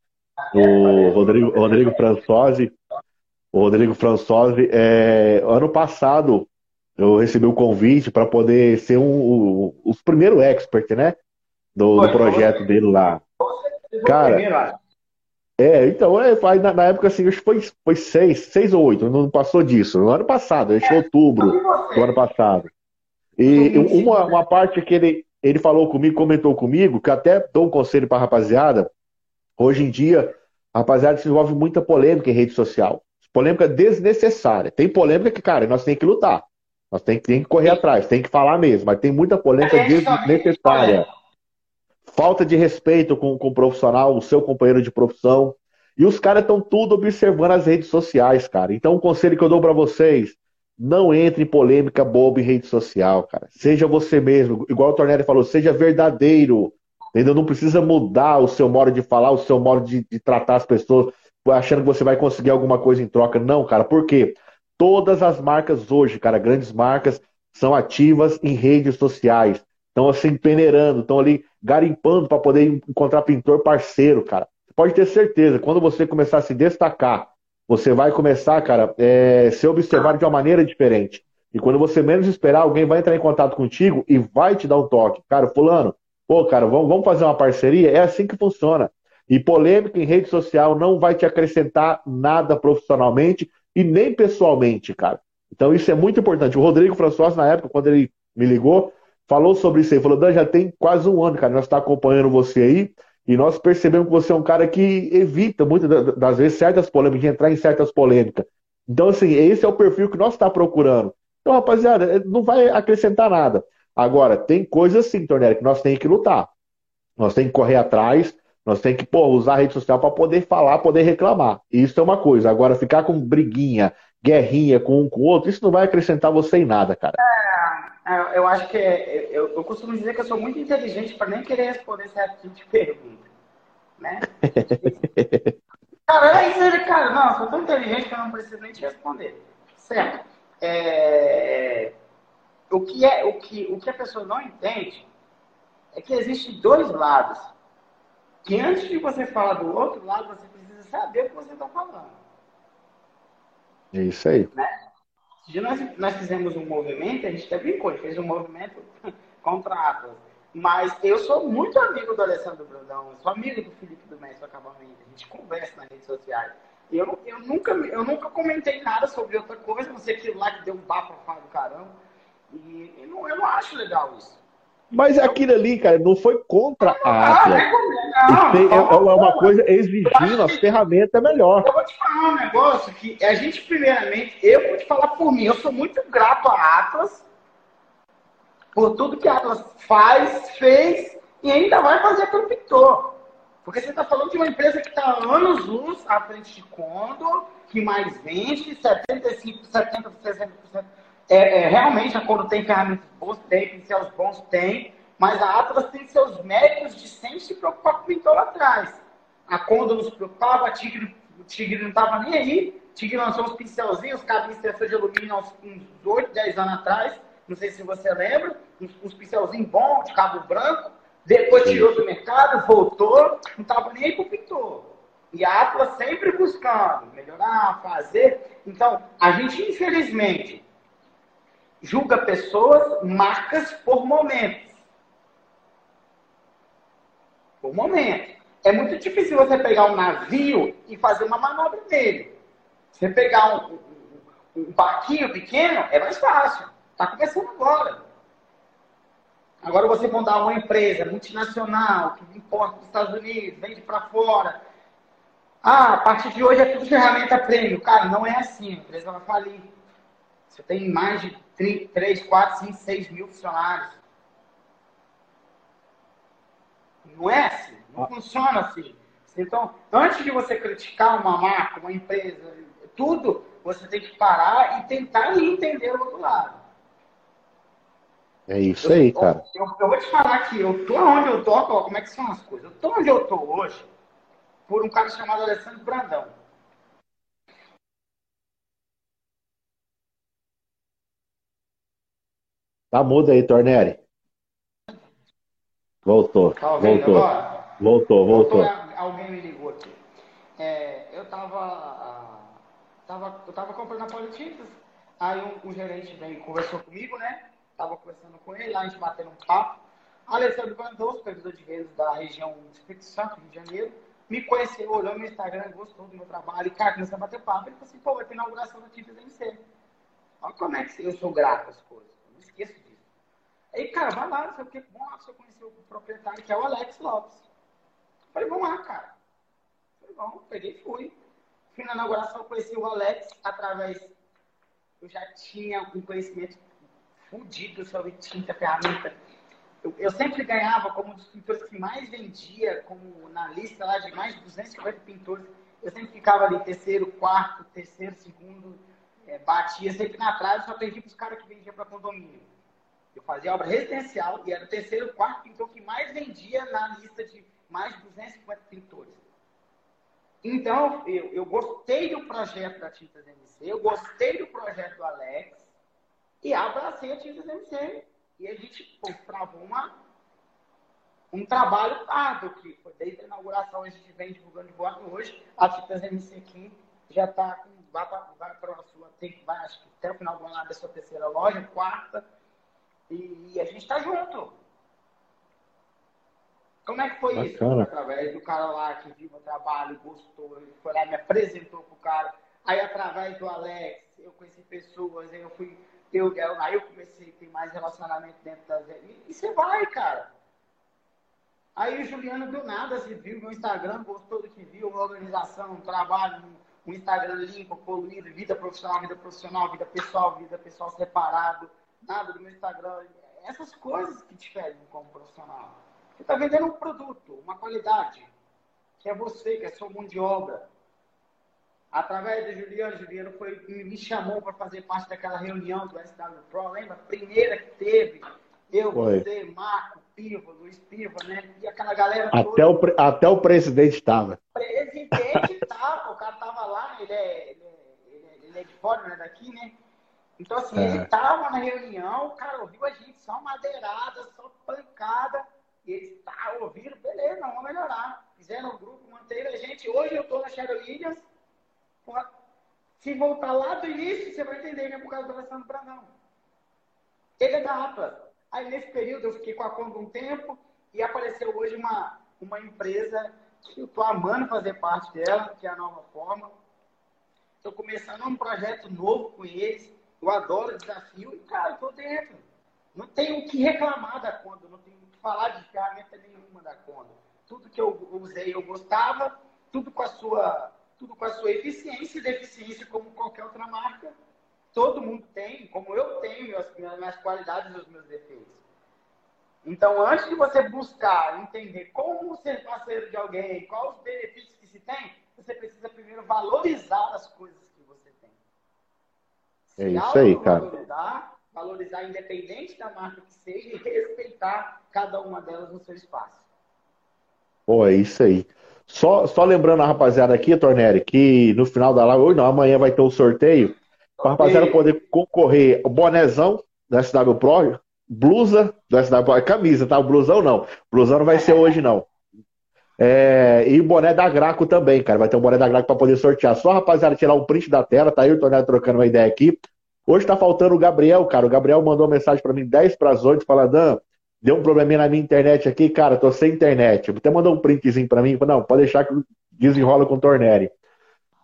o Rodrigo, Rodrigo Françosi, o Rodrigo Françosi, é, ano passado eu recebi o convite para poder ser um, um, os primeiros expert, né? Do, do projeto dele lá. Cara, é, então, é, na, na, época assim, acho que foi, foi seis, seis ou oito, não passou disso. No ano passado, acho que outubro do ano passado. E uma, uma parte que ele, ele falou comigo, comentou comigo, que até dou um conselho para rapaziada, hoje em dia, rapaziada se envolve muita polêmica em rede social. Polêmica desnecessária. Tem polêmica que, cara, nós temos que lutar. Nós temos que, tem que correr atrás, tem que falar mesmo, mas tem muita polêmica é desnecessária. Falta de respeito com, com o profissional, o seu companheiro de profissão. E os caras estão tudo observando as redes sociais, cara. Então, o um conselho que eu dou para vocês: não entre em polêmica boba em rede social, cara. Seja você mesmo. Igual o Tornelli falou, seja verdadeiro. Entendeu? Não precisa mudar o seu modo de falar, o seu modo de, de tratar as pessoas achando que você vai conseguir alguma coisa em troca. Não, cara, por quê? Todas as marcas hoje, cara, grandes marcas, são ativas em redes sociais. Estão assim, peneirando, estão ali garimpando para poder encontrar pintor parceiro, cara. Pode ter certeza, quando você começar a se destacar, você vai começar, cara, é, ser observado de uma maneira diferente. E quando você menos esperar, alguém vai entrar em contato contigo e vai te dar um toque. Cara, fulano, pô, cara, vamos, vamos fazer uma parceria? É assim que funciona. E polêmica em rede social não vai te acrescentar nada profissionalmente e nem pessoalmente, cara. Então isso é muito importante. O Rodrigo François, na época, quando ele me ligou, falou sobre isso aí. Falou, Dan, já tem quase um ano, cara, nós estamos tá acompanhando você aí e nós percebemos que você é um cara que evita muitas das vezes certas polêmicas, de entrar em certas polêmicas. Então, assim, esse é o perfil que nós está procurando. Então, rapaziada, não vai acrescentar nada. Agora, tem coisas sim, Tornelli, que nós temos que lutar. Nós temos que correr atrás, nós temos que pô, usar a rede social para poder falar, poder reclamar. Isso é uma coisa. Agora, ficar com briguinha, guerrinha com um com o outro, isso não vai acrescentar você em nada, cara. É, é eu acho que é, eu, eu, costumo dizer que eu sou muito inteligente para nem querer responder essa tipo de pergunta. Né? cara, é isso, cara. Não, eu sou tão inteligente que eu não preciso nem te responder. Certo. É, o, que é, o, que, o que a pessoa não entende é que existem dois lados que antes de você falar do outro lado, você precisa saber o que você está falando. É isso aí. Né? Nós, nós fizemos um movimento, a gente até brincou, a gente fez um movimento contra Atlas. Mas eu sou muito amigo do Alessandro Brandão, sou amigo do Felipe do Mestre Acabamento, a gente conversa nas redes sociais. Eu, eu, nunca, eu nunca comentei nada sobre outra coisa, não sei aquilo lá que deu um bafo do caramba. E, e não, eu não acho legal isso. Mas aquilo ali, cara, não foi contra a Atlas. Ah, é, é uma coisa exigindo as ferramentas melhor. Eu vou te falar um negócio que a gente, primeiramente, eu vou te falar por mim, eu sou muito grato à Atlas por tudo que a Atlas faz, fez e ainda vai fazer pelo Pintor. Porque você está falando de uma empresa que está anos luz à frente de Condor, que mais vende, 75, 70, 60%. É, é, realmente, a Condor tem ferramentas boas, tem, seus bons, tem, mas a Atlas tem seus méritos de sempre se preocupar com o pintor lá atrás. A Condor não se preocupava, a Tigre, o Tigre não estava nem aí. O Tigre lançou uns pincelzinhos, cabinhos de alumínio uns, uns 8, 10 anos atrás. Não sei se você lembra. Uns, uns pincelzinhos bons, de cabo branco depois tirou do mercado, voltou, não estava nem aí para o pintor. E a Atlas sempre buscando melhorar, fazer. Então, a gente, infelizmente, julga pessoas, marcas por momentos. Por momento. É muito difícil você pegar um navio e fazer uma manobra nele. Você pegar um, um, um barquinho pequeno, é mais fácil. Está começando agora. Agora você montar uma empresa multinacional que importa dos Estados Unidos, vende para fora. Ah, a partir de hoje é tudo ferramenta prêmio. Cara, não é assim. A empresa vai falir. Você tem mais de 3, 4, 5, 6 mil funcionários. Não é assim. Não funciona assim. Então, antes de você criticar uma marca, uma empresa, tudo, você tem que parar e tentar entender o outro lado. É isso aí, cara. Eu, eu, eu, vou te falar que eu tô onde eu tô, ó, como é que são as coisas. Eu tô onde eu tô hoje por um cara chamado Alessandro Brandão. Tá mudo aí, Torneri. Voltou. Tá voltou. Agora? Voltou, voltou. Alguém me ligou aqui. É, eu tava, tava, eu tava comprando a Polititas, aí um, um gerente veio conversou comigo, né? estava conversando com ele, lá a gente batendo um papo. Alessandro Vandou, supervisor de vendas da região do Espírito Santo, Rio de Janeiro, me conheceu, olhou no Instagram, gostou do meu trabalho, e cara, começou a bater papo. Ele falou assim, pô, vai ter inauguração da Tintas MC. Olha como é que eu sou grato às coisas, esqueço disso. Aí, cara, vai lá, não sei o que, bom lá você conhecer o proprietário, que é o Alex Lopes. falei, vamos lá, cara. falei, bom, peguei e fui. Fui na inauguração, conheci o Alex através. Eu já tinha um conhecimento fudido sobre tinta, ferramenta. Eu, eu, sempre ganhava como um dos pintores que mais vendia, como na lista lá de mais de 250 pintores. Eu sempre ficava ali, terceiro, quarto, terceiro, segundo, é, batia sempre na trave, só perdi para os caras que vendiam para condomínio. Eu fazia obra residencial e era o terceiro, quarto pintor que mais vendia na lista de mais de 250 pintores. Então, eu, eu gostei do projeto da Tintas MC, eu gostei do projeto do Alex, e abracei a Tintas MC. E a gente pô, travou uma, um trabalho árduo que foi desde a inauguração, a gente vem divulgando de boa hoje. A Tintas MC aqui já está vai para sua, tem, vai, acho que até o final do ano da sua terceira loja, quarta. E, e a gente está junto. Como é que foi Bacana. isso? Através do cara lá que viu o trabalho, gostou, ele foi lá, me apresentou pro cara. Aí, através do Alex, eu conheci pessoas, aí eu fui eu, eu, aí eu comecei a ter mais relacionamento dentro das. E, e você vai, cara. Aí o Juliano do nada se viu meu Instagram, gostou do que viu, uma organização, um trabalho, um, Instagram limpo, poluído, vida profissional, vida profissional, vida pessoal, vida pessoal separado, nada do meu Instagram. Essas coisas que te pedem como profissional. Você está vendendo um produto, uma qualidade, que é você, que é sua mão de obra através do Juliano, Juliano foi, me chamou para fazer parte daquela reunião do SW Pro, lembra? Primeira que teve, eu, foi. você, Marco, Piva, Luiz Piva, né? E aquela galera até toda. O, até o presidente estava. O presidente estava, o cara estava lá, ele é, ele, é, ele é de fora, não é daqui, né? Então, assim, é. ele estava na reunião, o cara ouviu a gente, só madeirada, só pancada, e eles tá, ouvindo, beleza, vamos melhorar. Fizeram o um grupo, manteram a gente. Hoje eu estou na Shadow Williams, se voltar lá do início, você vai entender que é por causa do Alessandro Brandão. Ele é da Atlas. Aí, nesse período, eu fiquei com a conta um tempo e apareceu hoje uma, uma empresa que eu estou amando fazer parte dela, que é a Nova Forma. Estou começando um projeto novo com eles. Eu adoro o desafio e, cara, estou dentro. Não tenho o que reclamar da Conda, não tenho o que falar de ferramenta nenhuma da Conda. Tudo que eu usei eu gostava, tudo com a sua, tudo com a sua eficiência e deficiência como qualquer outra marca. Todo mundo tem, como eu tenho as minhas qualidades e os meus defeitos. Então, antes de você buscar entender como ser parceiro de alguém, quais os benefícios que se tem, você precisa primeiro valorizar as coisas que você tem. Se é isso aí, cara. Valorizar, valorizar independente da marca que seja e respeitar cada uma delas no seu espaço. Pô, é isso aí. Só, só lembrando a rapaziada aqui, Torneri, que no final da live, hoje não, amanhã vai ter o um sorteio, para a rapaziada poder concorrer o bonezão da SW Pro, blusa do SW Pro, é camisa, tá? O blusão não. Blusão não vai ser hoje, não. É, e o boné da Graco também, cara. Vai ter um boné da Graco para poder sortear. Só, rapaziada, tirar um print da tela, tá aí o Tornado trocando uma ideia aqui. Hoje tá faltando o Gabriel, cara. O Gabriel mandou uma mensagem para mim 10 para as 8, falando, Dan, deu um probleminha na minha internet aqui, cara, tô sem internet. Até mandou um printzinho para mim, não, pode deixar que desenrola com o Torneri.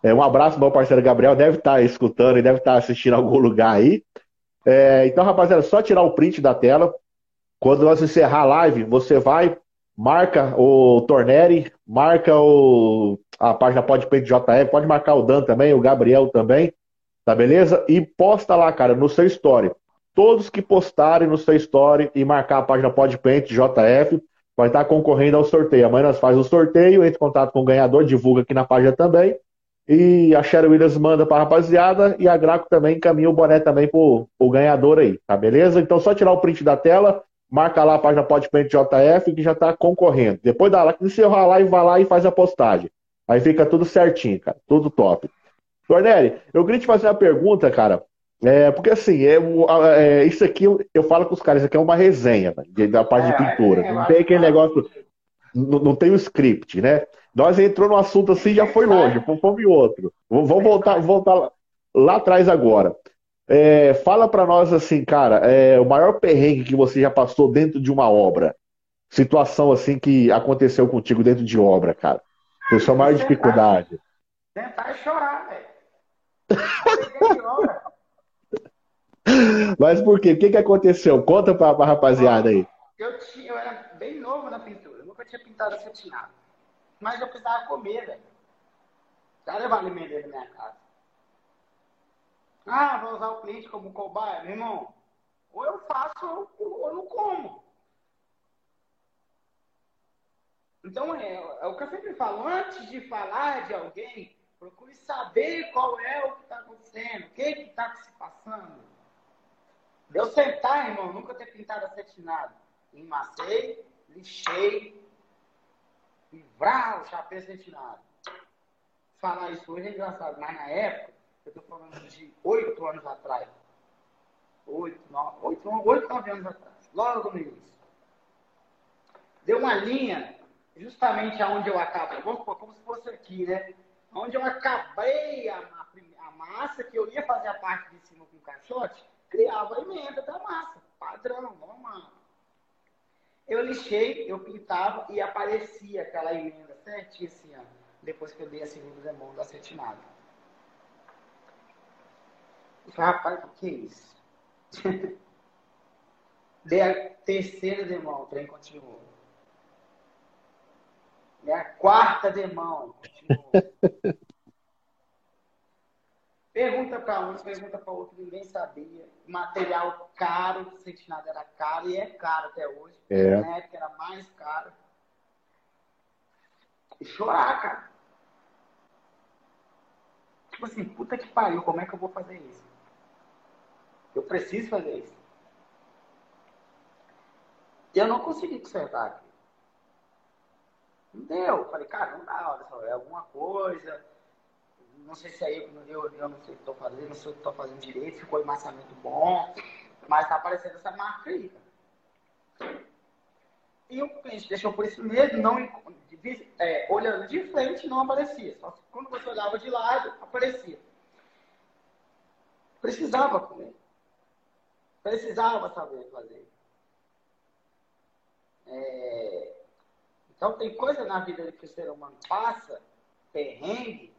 É, um abraço, meu parceiro Gabriel, deve estar tá escutando e deve estar tá assistindo algum lugar aí. É, então, rapaziada, só tirar o print da tela. Quando nós encerrar a live, você vai, marca o Torneri, marca o, a página PodPJF, pode marcar o Dan também, o Gabriel também, tá beleza? E posta lá, cara, no seu story. Todos que postarem no seu story e marcar a página PodPaint JF vai estar concorrendo ao sorteio. Amanhã nós fazemos o sorteio, entre em contato com o ganhador, divulga aqui na página também. E a Sherry Williams manda para a rapaziada e a Graco também encaminha o boné também para o ganhador aí, tá beleza? Então só tirar o print da tela, marca lá a página Podprint JF que já está concorrendo. Depois da encerrar a live, vai lá e faz a postagem. Aí fica tudo certinho, cara. Tudo top. Tornelli, eu queria te fazer uma pergunta, cara. É, porque assim, é, é, isso aqui eu, falo com os caras, isso aqui é uma resenha né, da parte de é, pintura. É, não tem aquele negócio. Não, não tem o script, né? Nós entrou no assunto assim já foi longe, em outro. Vamos voltar, voltar lá, lá atrás agora. É, fala para nós assim, cara, é, o maior perrengue que você já passou dentro de uma obra. Situação assim que aconteceu contigo dentro de obra, cara. Foi sua maior dificuldade. Tentar chorar, velho. Mas por quê? O que, que aconteceu? Conta pra, pra rapaziada aí. Eu, tinha, eu era bem novo na pintura. Eu nunca tinha pintado acetinado. Mas eu precisava comer, velho. Precisava levar alimento dentro da minha casa. Ah, vou usar o cliente como cobaia, meu irmão. Ou eu faço ou eu não como. Então, é, é, o que eu sempre falo, antes de falar de alguém, procure saber qual é o que está acontecendo, o que está se passando. Deu sentar, irmão, nunca ter pintado acetinado. Enmacei, lixei, e vrau, chapéu acetinado. Falar isso hoje é engraçado, mas na época, eu estou falando de oito anos atrás. Oito, oito, oito, nove anos atrás, logo no início. Deu uma linha justamente aonde eu acabo, vamos supor, como se fosse aqui, né? Onde eu acabei a, a, a, massa, que eu ia fazer a parte de cima com o caixote, criava a emenda da massa, padrão, normal. Eu lixei, eu pintava e aparecia aquela emenda certinha assim, ó, depois que eu dei a segunda demão da acetinada. Eu falei, rapaz, o que é isso? dei a terceira demão, o trem continuou. Dei a quarta demão, continuou. Pergunta para um, pergunta para outro, ninguém sabia. Material caro, Sentinada era caro e é caro até hoje. É. Na época era mais caro. E chorar, cara. Tipo assim, puta que pariu, como é que eu vou fazer isso? Eu preciso fazer isso. E eu não consegui consertar aqui. Não deu. Falei, cara, não dá, olha só, é alguma coisa não sei se aí eu, eu, eu não sei o que estou fazendo, não sei o que estou fazendo direito, ficou emmassamento bom, mas está aparecendo essa marca aí. E o cliente deixou por isso mesmo, não, é, olhando de frente não aparecia. Só quando você olhava de lado, aparecia. Precisava comer. Precisava saber fazer. É... Então tem coisa na vida que o ser humano passa, perrengue,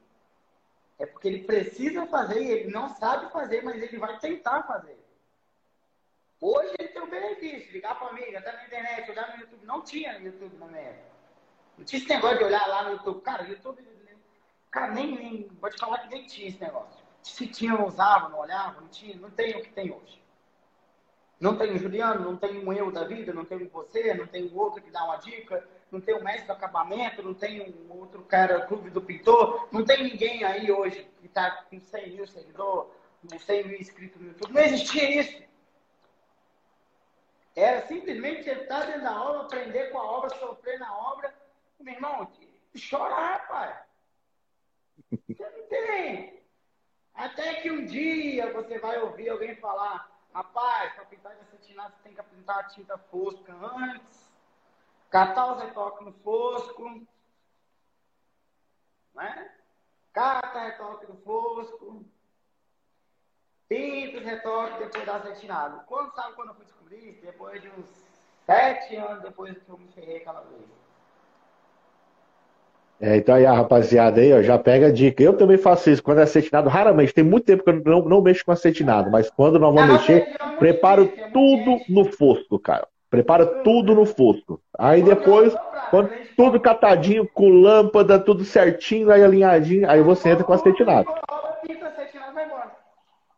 É porque ele precisa fazer e ele não sabe fazer, mas ele vai tentar fazer. Hoje ele tem um benefício, ligar para mim, até na internet, olhar no YouTube. Não tinha no YouTube na minha época. Não tinha esse negócio de olhar lá no YouTube. Cara, o YouTube, cara, nem, nem, vou te falar que nem tinha esse negócio. Se tinha, não usava, não olhava, não tinha, não tem o que tem hoje. Não tem o Juliano, não tem um eu da vida, não tem você, não tem o outro que dá uma dica, não tem o mestre do acabamento, não tem um outro cara, clube do pintor, não tem ninguém aí hoje que está com 100 mil seguidores, com 100 mil inscritos no YouTube. Não existia isso. Era simplesmente estar dentro da obra, aprender com a obra, sofrer na obra. Meu irmão, chorar, pai. Você não tem. Até que um dia você vai ouvir alguém falar, rapaz, para pintar de acetinado você tem que pintar a tinta fosca antes, catar os retoques no fosco, né? Cata retoque no fosco, pinta os retoques depois da acetinado. Quando sabe quando eu fui descobrir isso? Depois de uns sete anos depois que eu me ferrei aquela vez. É, então aí a rapaziada aí, ó, já pega a dica. Eu também faço isso quando é acetinado, raramente, tem muito tempo que eu não, não mexo com acetinado, mas quando nós vamos mexer, preparo tudo no fosco, cara. Prepara tudo no fosco. Aí depois, quando tudo catadinho, com lâmpada, tudo certinho, aí alinhadinho, aí você entra com acetinado.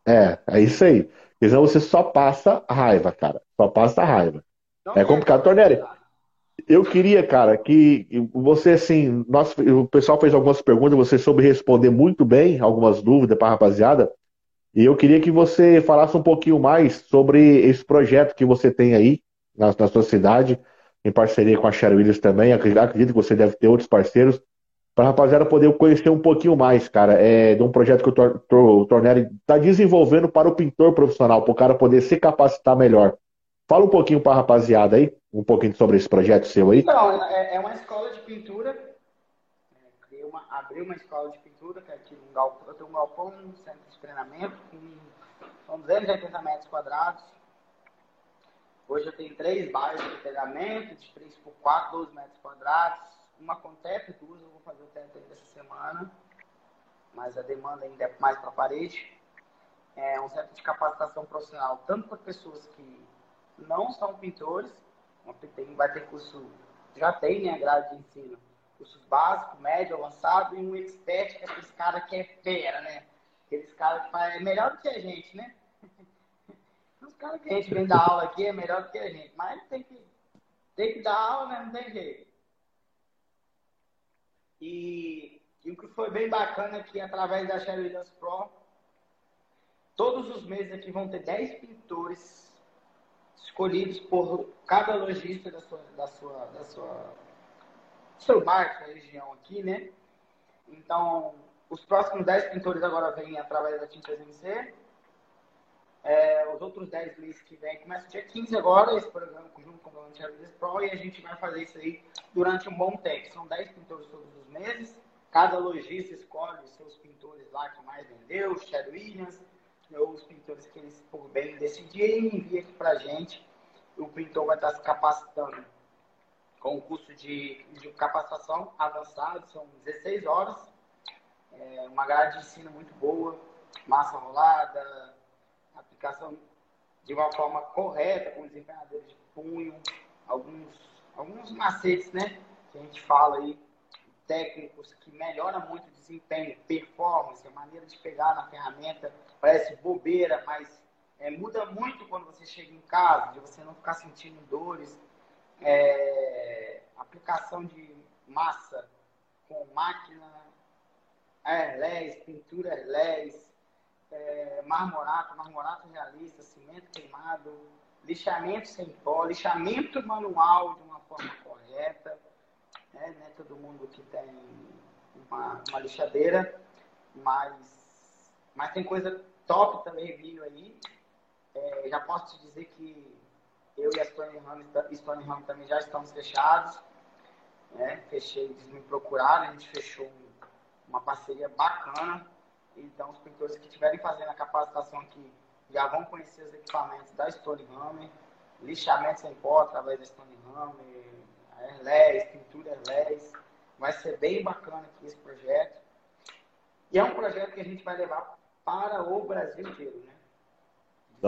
É, é isso aí. Senão você só passa raiva, cara. Só passa raiva. É complicado. Tornelli, eu queria, cara, que você, assim, nós, o pessoal fez algumas perguntas, você soube responder muito bem algumas dúvidas para a rapaziada. E eu queria que você falasse um pouquinho mais sobre esse projeto que você tem aí na, na sua cidade, em parceria com a Sherry Williams também. Acredito que você deve ter outros parceiros, para a rapaziada poder conhecer um pouquinho mais, cara, é, de um projeto que o, Tor, o Tornelli está desenvolvendo para o pintor profissional, para o cara poder se capacitar melhor. Fala um pouquinho para a rapaziada aí, um pouquinho sobre esse projeto seu aí. Não, é, é uma escola de pintura. É, uma, abri uma escola de pintura, que é aqui um galpão, eu tenho um galpão, um centro de treinamento, com, são 280 metros quadrados. Hoje eu tenho três bairros de pegamento, de 3 por 4, 12 metros quadrados. Uma com teto, duas eu vou fazer o teto ainda essa semana. Mas a demanda ainda é mais para a parede. É um centro de capacitação profissional, tanto para pessoas que não são pintores, tem, vai ter curso, já tem né, grade de ensino, cursos básicos, médio, avançado e um expert, que é aqueles caras que é fera, né? Aqueles caras que faz, é melhor do que a gente, né? Os caras que a gente vem dar aula aqui é melhor do que a gente, mas tem que, tem que dar aula, né? Não tem jeito. E, e o que foi bem bacana é que através da Sherry Pro, todos os meses aqui vão ter 10 pintores escolhidos por cada lojista da sua, da sua, da sua, seu bairro, sua região aqui, né? Então, os próximos 10 pintores agora vêm através da Tintas MC. É, os outros 10 meses que vem começa dia 15 agora, esse programa junto com o Volunteer Pro, e a gente vai fazer isso aí durante um bom tempo. São 10 pintores todos os meses. Cada lojista escolhe os seus pintores lá que mais vendeu, Chad Williams, ou os pintores que eles por bem decidirem envia aqui pra gente. O pintor vai estar se capacitando com o curso de, de capacitação avançado, são 16 horas, é uma grade de ensino muito boa, massa rolada, aplicação de uma forma correta, com desempenhadores de punho, alguns, alguns macetes, né, que a gente fala aí, técnicos que melhoram muito o desempenho, performance, a maneira de pegar na ferramenta, parece bobeira, mas é, muda muito quando você chega em casa, de você não ficar sentindo dores. É, aplicação de massa com máquina, airless, pintura airless, é, marmorato, marmorato realista, cimento queimado, lixamento sem pó, lixamento manual de uma forma correta. Né? Não é todo mundo que tem uma, uma lixadeira, mas, mas tem coisa top também vindo aí. É, já posso te dizer que eu e a Stone Ram, Stone Ram também já estamos fechados. Né? Fechei, eles me procuraram, a gente fechou uma parceria bacana. Então, os pintores que estiverem fazendo a capacitação aqui já vão conhecer os equipamentos da Stone Hammer, lixamento sem pó através da Stone Hammer, airless, pintura airless. Vai ser bem bacana aqui esse projeto. E é um projeto que a gente vai levar para o Brasil inteiro, né?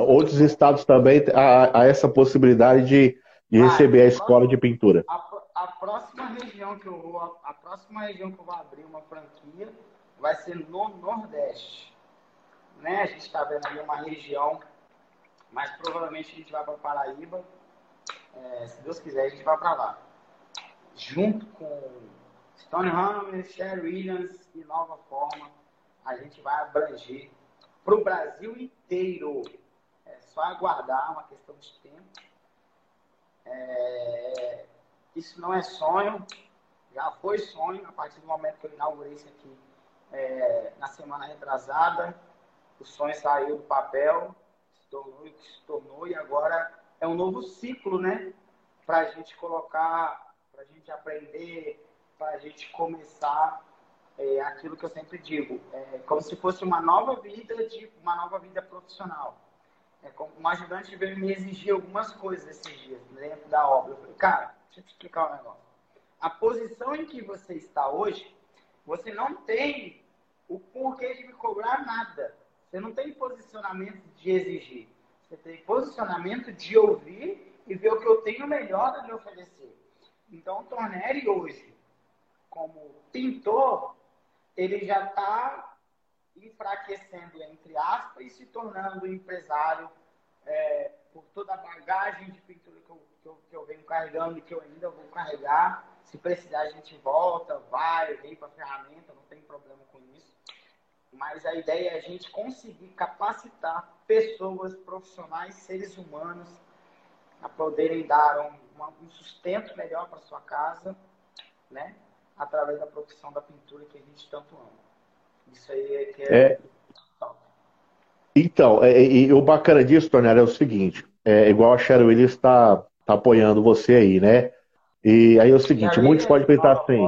Outros estados também há, essa possibilidade de, de ah, receber a, a escola próxima, de pintura. A, a, próxima região que eu vou, a, a próxima região que eu vou abrir uma franquia vai ser no Nordeste. Né? A gente está vendo ali uma região, mas provavelmente a gente vai para Paraíba. É, se Deus quiser, a gente vai para lá. Junto com Stone Hammer, Sherry Williams e Nova Forma, a gente vai abranger para o Brasil inteiro. É só aguardar, uma questão de tempo. É, isso não é sonho, já foi sonho a partir do momento que eu inaugurei isso aqui é, na semana retrasada. O sonho saiu do papel, se tornou se tornou, e agora é um novo ciclo, né? Para a gente colocar, para a gente aprender, para a gente começar é, aquilo que eu sempre digo, é como se fosse uma nova vida, de uma nova vida profissional. É como um ajudante veio me exigir algumas coisas esses dias dentro da obra. Eu falei, cara, deixa eu te explicar um negócio. A posição em que você está hoje, você não tem o porquê de me cobrar nada. Você não tem posicionamento de exigir. Você tem posicionamento de ouvir e ver o que eu tenho melhor a lhe oferecer. Então, Tornelli hoje, como pintor, ele já está enfraquecendo, entre aspas, e se tornando empresário é, por toda a bagagem de pintura que eu, que, eu, que eu venho carregando e que eu ainda vou carregar. Se precisar, a gente volta, vai, vem para a ferramenta, não tem problema com isso. Mas a ideia é a gente conseguir capacitar pessoas, profissionais, seres humanos, a poderem dar um, um sustento melhor para sua casa, né? através da profissão da pintura que a gente tanto ama. Isso aí é que é. é... Então, é, e o bacana disso, Tornero, é o seguinte: é, igual a Cheryl Willis está tá apoiando você aí, né? E aí é o seguinte: muitos podem pensar assim.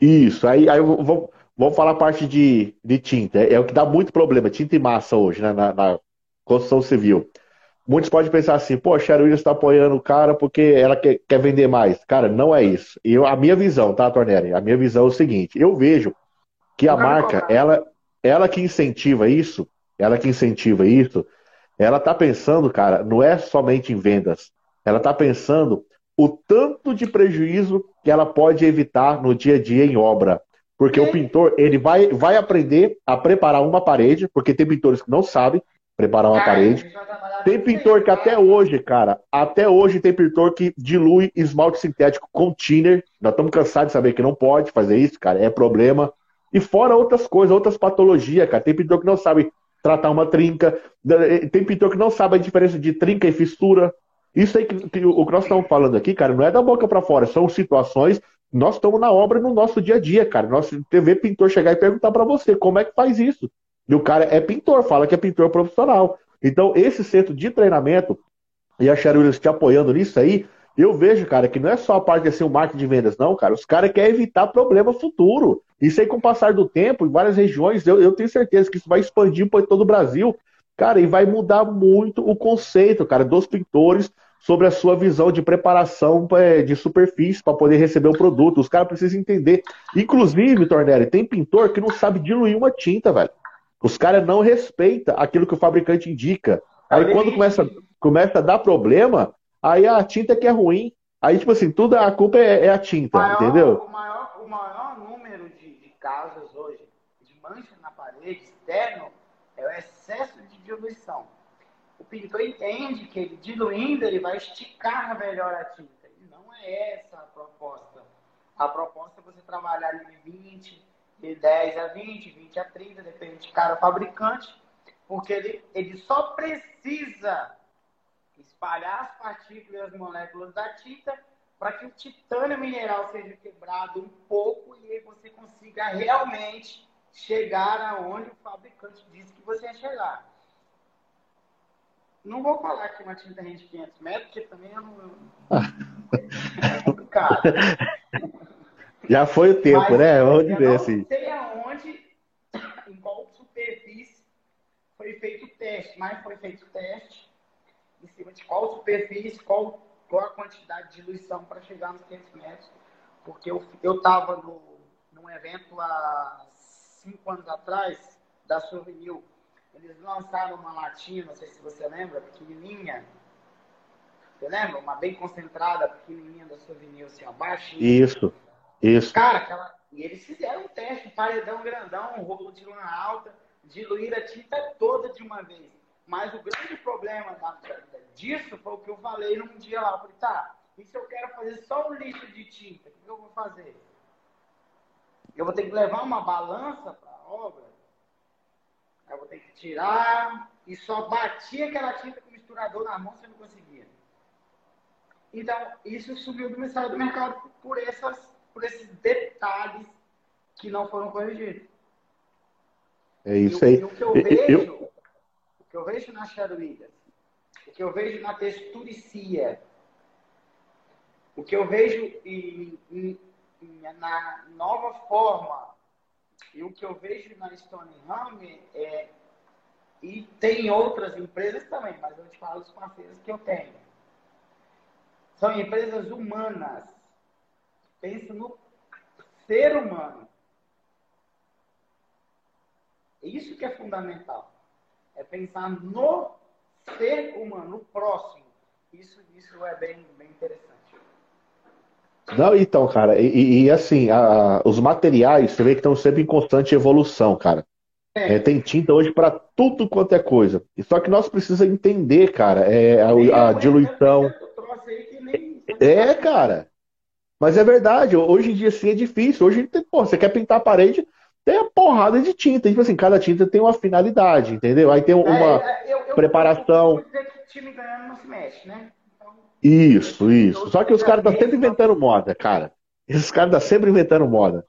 Isso, aí, aí eu vou, vamos falar a parte de, de tinta. É, é, o que dá muito problema, tinta e massa hoje, né, na, na construção civil. Muitos podem pensar assim, pô, a Cheryl Williams está apoiando o cara porque ela quer, quer vender mais. Cara, não é isso. Eu, a minha visão, tá, Tornelli? A minha visão é o seguinte: eu vejo que a marca, ela, ela que incentiva isso, ela que incentiva isso, ela tá pensando, cara, não é somente em vendas. Ela tá pensando o tanto de prejuízo que ela pode evitar no dia a dia em obra. Porque o pintor, ele vai, vai aprender a preparar uma parede, porque tem pintores que não sabem preparar uma parede. Tem pintor que até hoje, cara, até hoje tem pintor que dilui esmalte sintético com thinner. Nós estamos cansados de saber que não pode fazer isso, cara, é problema. E fora outras coisas, outras patologias, cara. Tem pintor que não sabe tratar uma trinca. Tem pintor que não sabe a diferença de trinca e fissura. Isso aí que, que o que nós estamos falando aqui, cara, não é da boca para fora, são situações. Nós estamos na obra no nosso dia a dia, cara. Nós TV pintor chegar e perguntar para você como é que faz isso. E o cara é pintor, fala que é pintor profissional. Então, esse centro de treinamento, e a Charulhas te apoiando nisso aí, eu vejo, cara, que não é só a parte ser o um marketing de vendas, não, cara. Os caras querem evitar problema futuro. Isso aí, com o passar do tempo, em várias regiões, eu, eu tenho certeza que isso vai expandir para todo o Brasil. Cara, e vai mudar muito o conceito, cara, dos pintores sobre a sua visão de preparação é, de superfície para poder receber o produto. Os caras precisam entender. Inclusive, Tornelli, tem pintor que não sabe diluir uma tinta, velho. Os caras não respeitam aquilo que o fabricante indica. Aí quando começa, começa a dar problema, aí a tinta que é ruim. Aí, tipo assim, tudo a culpa é, é a tinta, o maior, entendeu? O maior, o maior número de, de casos hoje de mancha na parede externo é o excesso de diluição. Pintor entende que ele diluindo, ele vai esticar melhor a tinta. E não é essa a proposta. A proposta é você trabalhar ali 20, de 10 a 20, 20 a 30, depende de cada fabricante, porque ele, ele só precisa espalhar as partículas e as moléculas da tinta para que o titânio mineral seja quebrado um pouco e aí você consiga realmente chegar aonde o fabricante disse que você ia chegar. Não vou falar que uma tinta rende 500 metros, porque também eu não. É complicado. Já foi o tempo, Mas, né? Vamos dizer assim. Não sei aonde, em qual superfície foi feito o teste, mas foi feito o teste em cima de qual superfície, qual, qual a quantidade de diluição para chegar nos 500 metros. Porque eu estava num evento há cinco anos atrás, da Souvenir, eles lançaram uma latinha, não sei se você lembra, pequenininha. Você lembra? Uma bem concentrada, pequenininha da Souvenir, assim, abaixo. Isso, isso. Cara, aquela... e eles fizeram um teste, um paredão grandão, um rolo de lã alta, diluir a tinta toda de uma vez. Mas o grande problema disso foi o que eu falei num dia lá. Eu falei, tá, e se eu quero fazer só um litro de tinta, o que eu vou fazer? Eu vou ter que levar uma balança para a obra? Eu vou ter que tirar e só batia aquela tinta com o misturador na mão, você não conseguia. Então, isso subiu do Ministério do Mercado por, essas, por esses detalhes que não foram corrigidos. É isso aí. E o, o que eu vejo, eu... o que eu vejo na Charuídas, o que eu vejo na texturicia, o que eu vejo em, em, em, na nova forma e o que eu vejo na Stoneham é e tem outras empresas também, mas eu te falo os parceiros que eu tenho. São empresas humanas. Pensa no ser humano. Isso que é fundamental. É pensar no ser humano, no próximo. Isso, isso é bem, bem interessante. Não, então, cara, e, e assim, a, os materiais, você vê que estão sempre em constante evolução, cara. É. É, tem tinta hoje para tudo quanto é coisa. Só que nós precisamos entender, cara, é, a, a diluição. É, cara. Mas é verdade, hoje em dia sim é difícil. Hoje, pô, você quer pintar a parede, tem a porrada de tinta. Tipo assim, cada tinta tem uma finalidade, entendeu? Aí tem uma é, eu, eu, preparação. Eu, eu, time ganhando não se mexe, né? Isso, isso. Só que os caras estão sempre inventando moda, cara. Esses caras estão sempre inventando moda.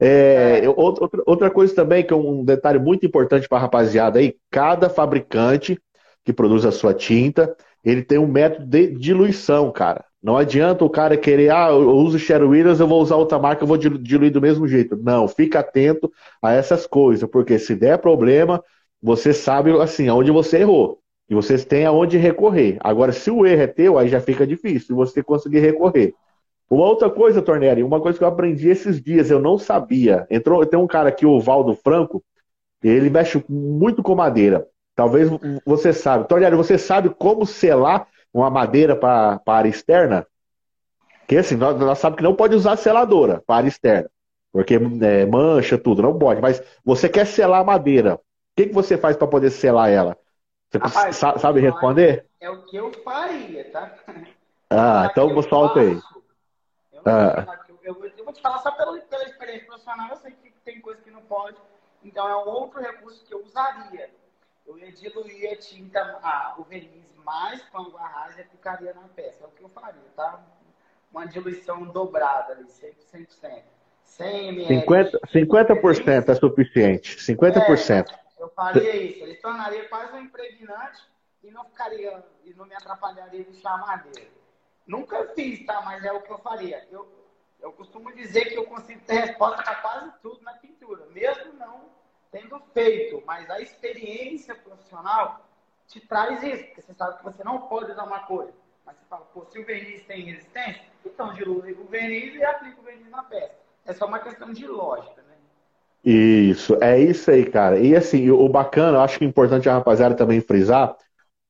É, é. outra, outra coisa também, que é um detalhe muito importante para a rapaziada aí, cada fabricante que produz a sua tinta, ele tem um método de diluição, cara. Não adianta o cara querer, ah, eu uso Sherry Williams, eu vou usar outra marca, eu vou diluir do mesmo jeito. Não, fica atento a essas coisas, porque se der problema, você sabe assim, aonde você errou. E vocês têm aonde recorrer. Agora, se o erro é teu, aí já fica difícil você conseguir recorrer. Uma outra coisa, Tornelli, uma coisa que eu aprendi esses dias, eu não sabia. Entrou, tem um cara aqui, o Valdo Franco, ele mexe muito com madeira. Talvez você sabe. Tornelli, você sabe como selar uma madeira para a área externa? Porque assim, nós, nós sabemos que não pode usar seladora para área externa. Porque é, mancha tudo, não pode. Mas você quer selar a madeira. O que, que você faz para poder selar ela? Você Rapaz, sabe responder? É o que eu faria, tá? Ah, então eu solta aí. Eu, ah. eu, eu, eu, vou te falar só pela, pela experiência profissional, eu sei que tem coisa que não pode. Então é um outro recurso que eu usaria. Eu ia diluir a tinta, ah, o verniz mais com a rasa e aplicaria na peça. É o que eu faria, tá? Uma diluição dobrada ali, 100%. 100 ml. 50%, 50% é suficiente. 50%. É, eu faria isso. Ele tornaria quase um impregnante e não ficaria, e não me atrapalharia de chamar madeira. Nunca fiz, tá? Mas é o que eu faria. Eu, eu costumo dizer que eu consigo ter resposta para quase tudo na pintura, mesmo não tendo feito, mas a experiência profissional te traz isso, porque você sabe que você não pode usar uma coisa. Mas você fala, pô, se o verniz tem resistência, então dilui o verniz e aplica o verniz na peça. É só uma questão de lógica. Isso, é isso aí, cara. E assim, o bacana, eu acho que é importante a rapaziada também frisar,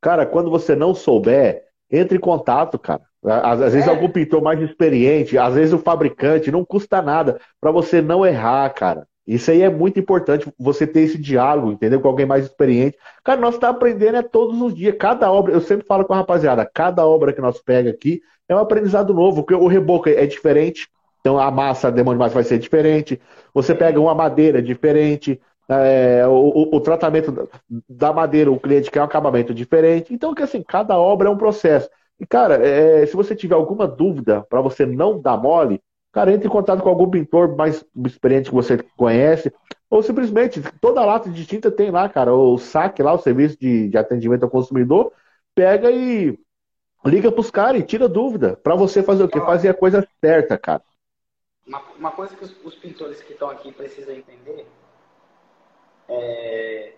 cara, quando você não souber, entre em contato, cara. Às, às vezes é. algum pintor mais experiente, às vezes o fabricante, não custa nada para você não errar, cara. Isso aí é muito importante, você ter esse diálogo, entendeu? Com alguém mais experiente. Cara, nós estamos tá aprendendo é todos os dias. Cada obra, eu sempre falo com a rapaziada, cada obra que nós pega aqui é um aprendizado novo, porque o reboco é diferente, então a massa demônio mais vai ser diferente. Você pega uma madeira diferente, é, o, o, tratamento da madeira, o cliente quer um acabamento diferente. Então, que assim, cada obra é um processo. E, cara, é, se você tiver alguma dúvida para você não dar mole, cara, entre em contato com algum pintor mais experiente que você conhece, ou simplesmente, toda lata de tinta tem lá, cara, o saque lá, o serviço de, de atendimento ao consumidor, pega e liga pros caras e tira dúvida, para você fazer o quê? Fazer a coisa certa, cara. Uma, uma coisa que os, os pintores que estão aqui precisam entender é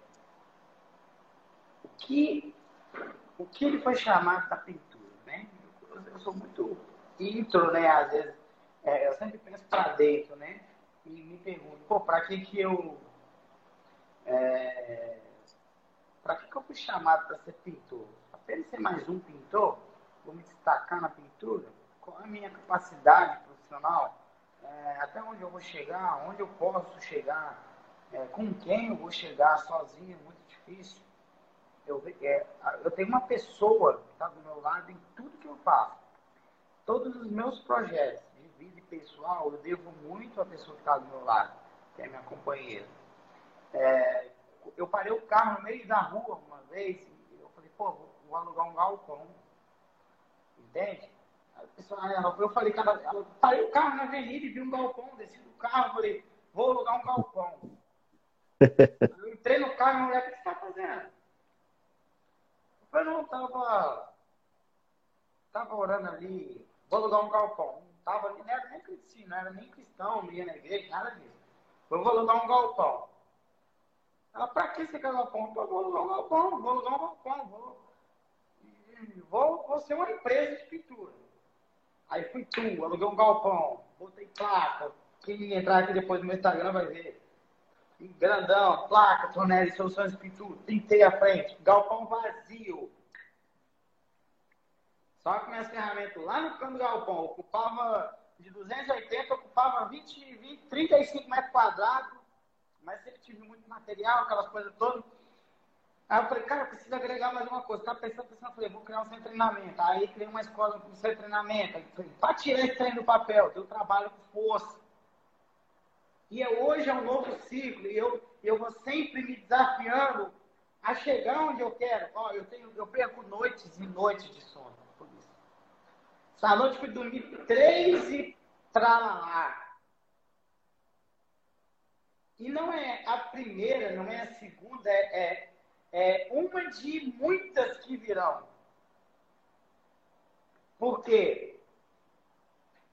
o que, o que ele foi chamar da pintura, né? Eu, eu sou muito intro, né? Às vezes, é, eu sempre penso para dentro, né? E me pergunto, pô, para que que eu É... Para que, que eu fui chamado para ser pintor? Apenas ser mais um pintor, vou me destacar na pintura, qual a minha capacidade profissional, é, até onde eu vou chegar, onde eu posso chegar, é, com quem eu vou chegar sozinho, é muito difícil. Eu, é, eu tenho uma pessoa que está do meu lado em tudo que eu faço. Todos os meus projetos de vida e pessoal, eu devo muito à pessoa que está do meu lado, que é minha companheira. É, eu parei o carro no meio da rua uma vez e eu falei, pô, vou, alugar um galpão. Entende? Eu falei, cara, parei o carro na avenida e vi um galpão, desci do carro, falei, vou alugar um galpão. eu entrei no carro e a mulher, o que você está fazendo? Eu falei, não, tava, tava orando ali, vou alugar um galpão. Não tava, não era nem cristão, não era nem cristão, não ia na igreja, nada disso. Eu vou alugar um galpão. Ela, pra que você quer galpão? Eu vou alugar um galpão, vou alugar um galpão, vou, vou, vou ser uma empresa de pintura. Aí fui tu, aluguei um galpão, botei placa. Quem entrar aqui depois no meu Instagram vai ver. Grandão, placa, Tonelli, soluções de pintura, pintei a frente, galpão vazio. Só que minhas ferramentas lá no canto do galpão ocupava de 280, ocupava 20, 20 35 metros quadrados, mas sempre tive muito material, aquelas coisas todas. Aí eu falei, cara, precisa agregar mais uma coisa. Estava pensando, pensando, eu falei, vou criar um centro de treinamento. Aí criei uma escola com centro de treinamento. Para tirar esse treino do papel, eu trabalho com força. E é, hoje é um novo ciclo. E eu, eu vou sempre me desafiando a chegar onde eu quero. Ó, eu, tenho, eu perco noites e noites de sono por isso. Essa noite fui dormir três e lá. E não é a primeira, não é a segunda, é, é é uma de muitas que virão. Porque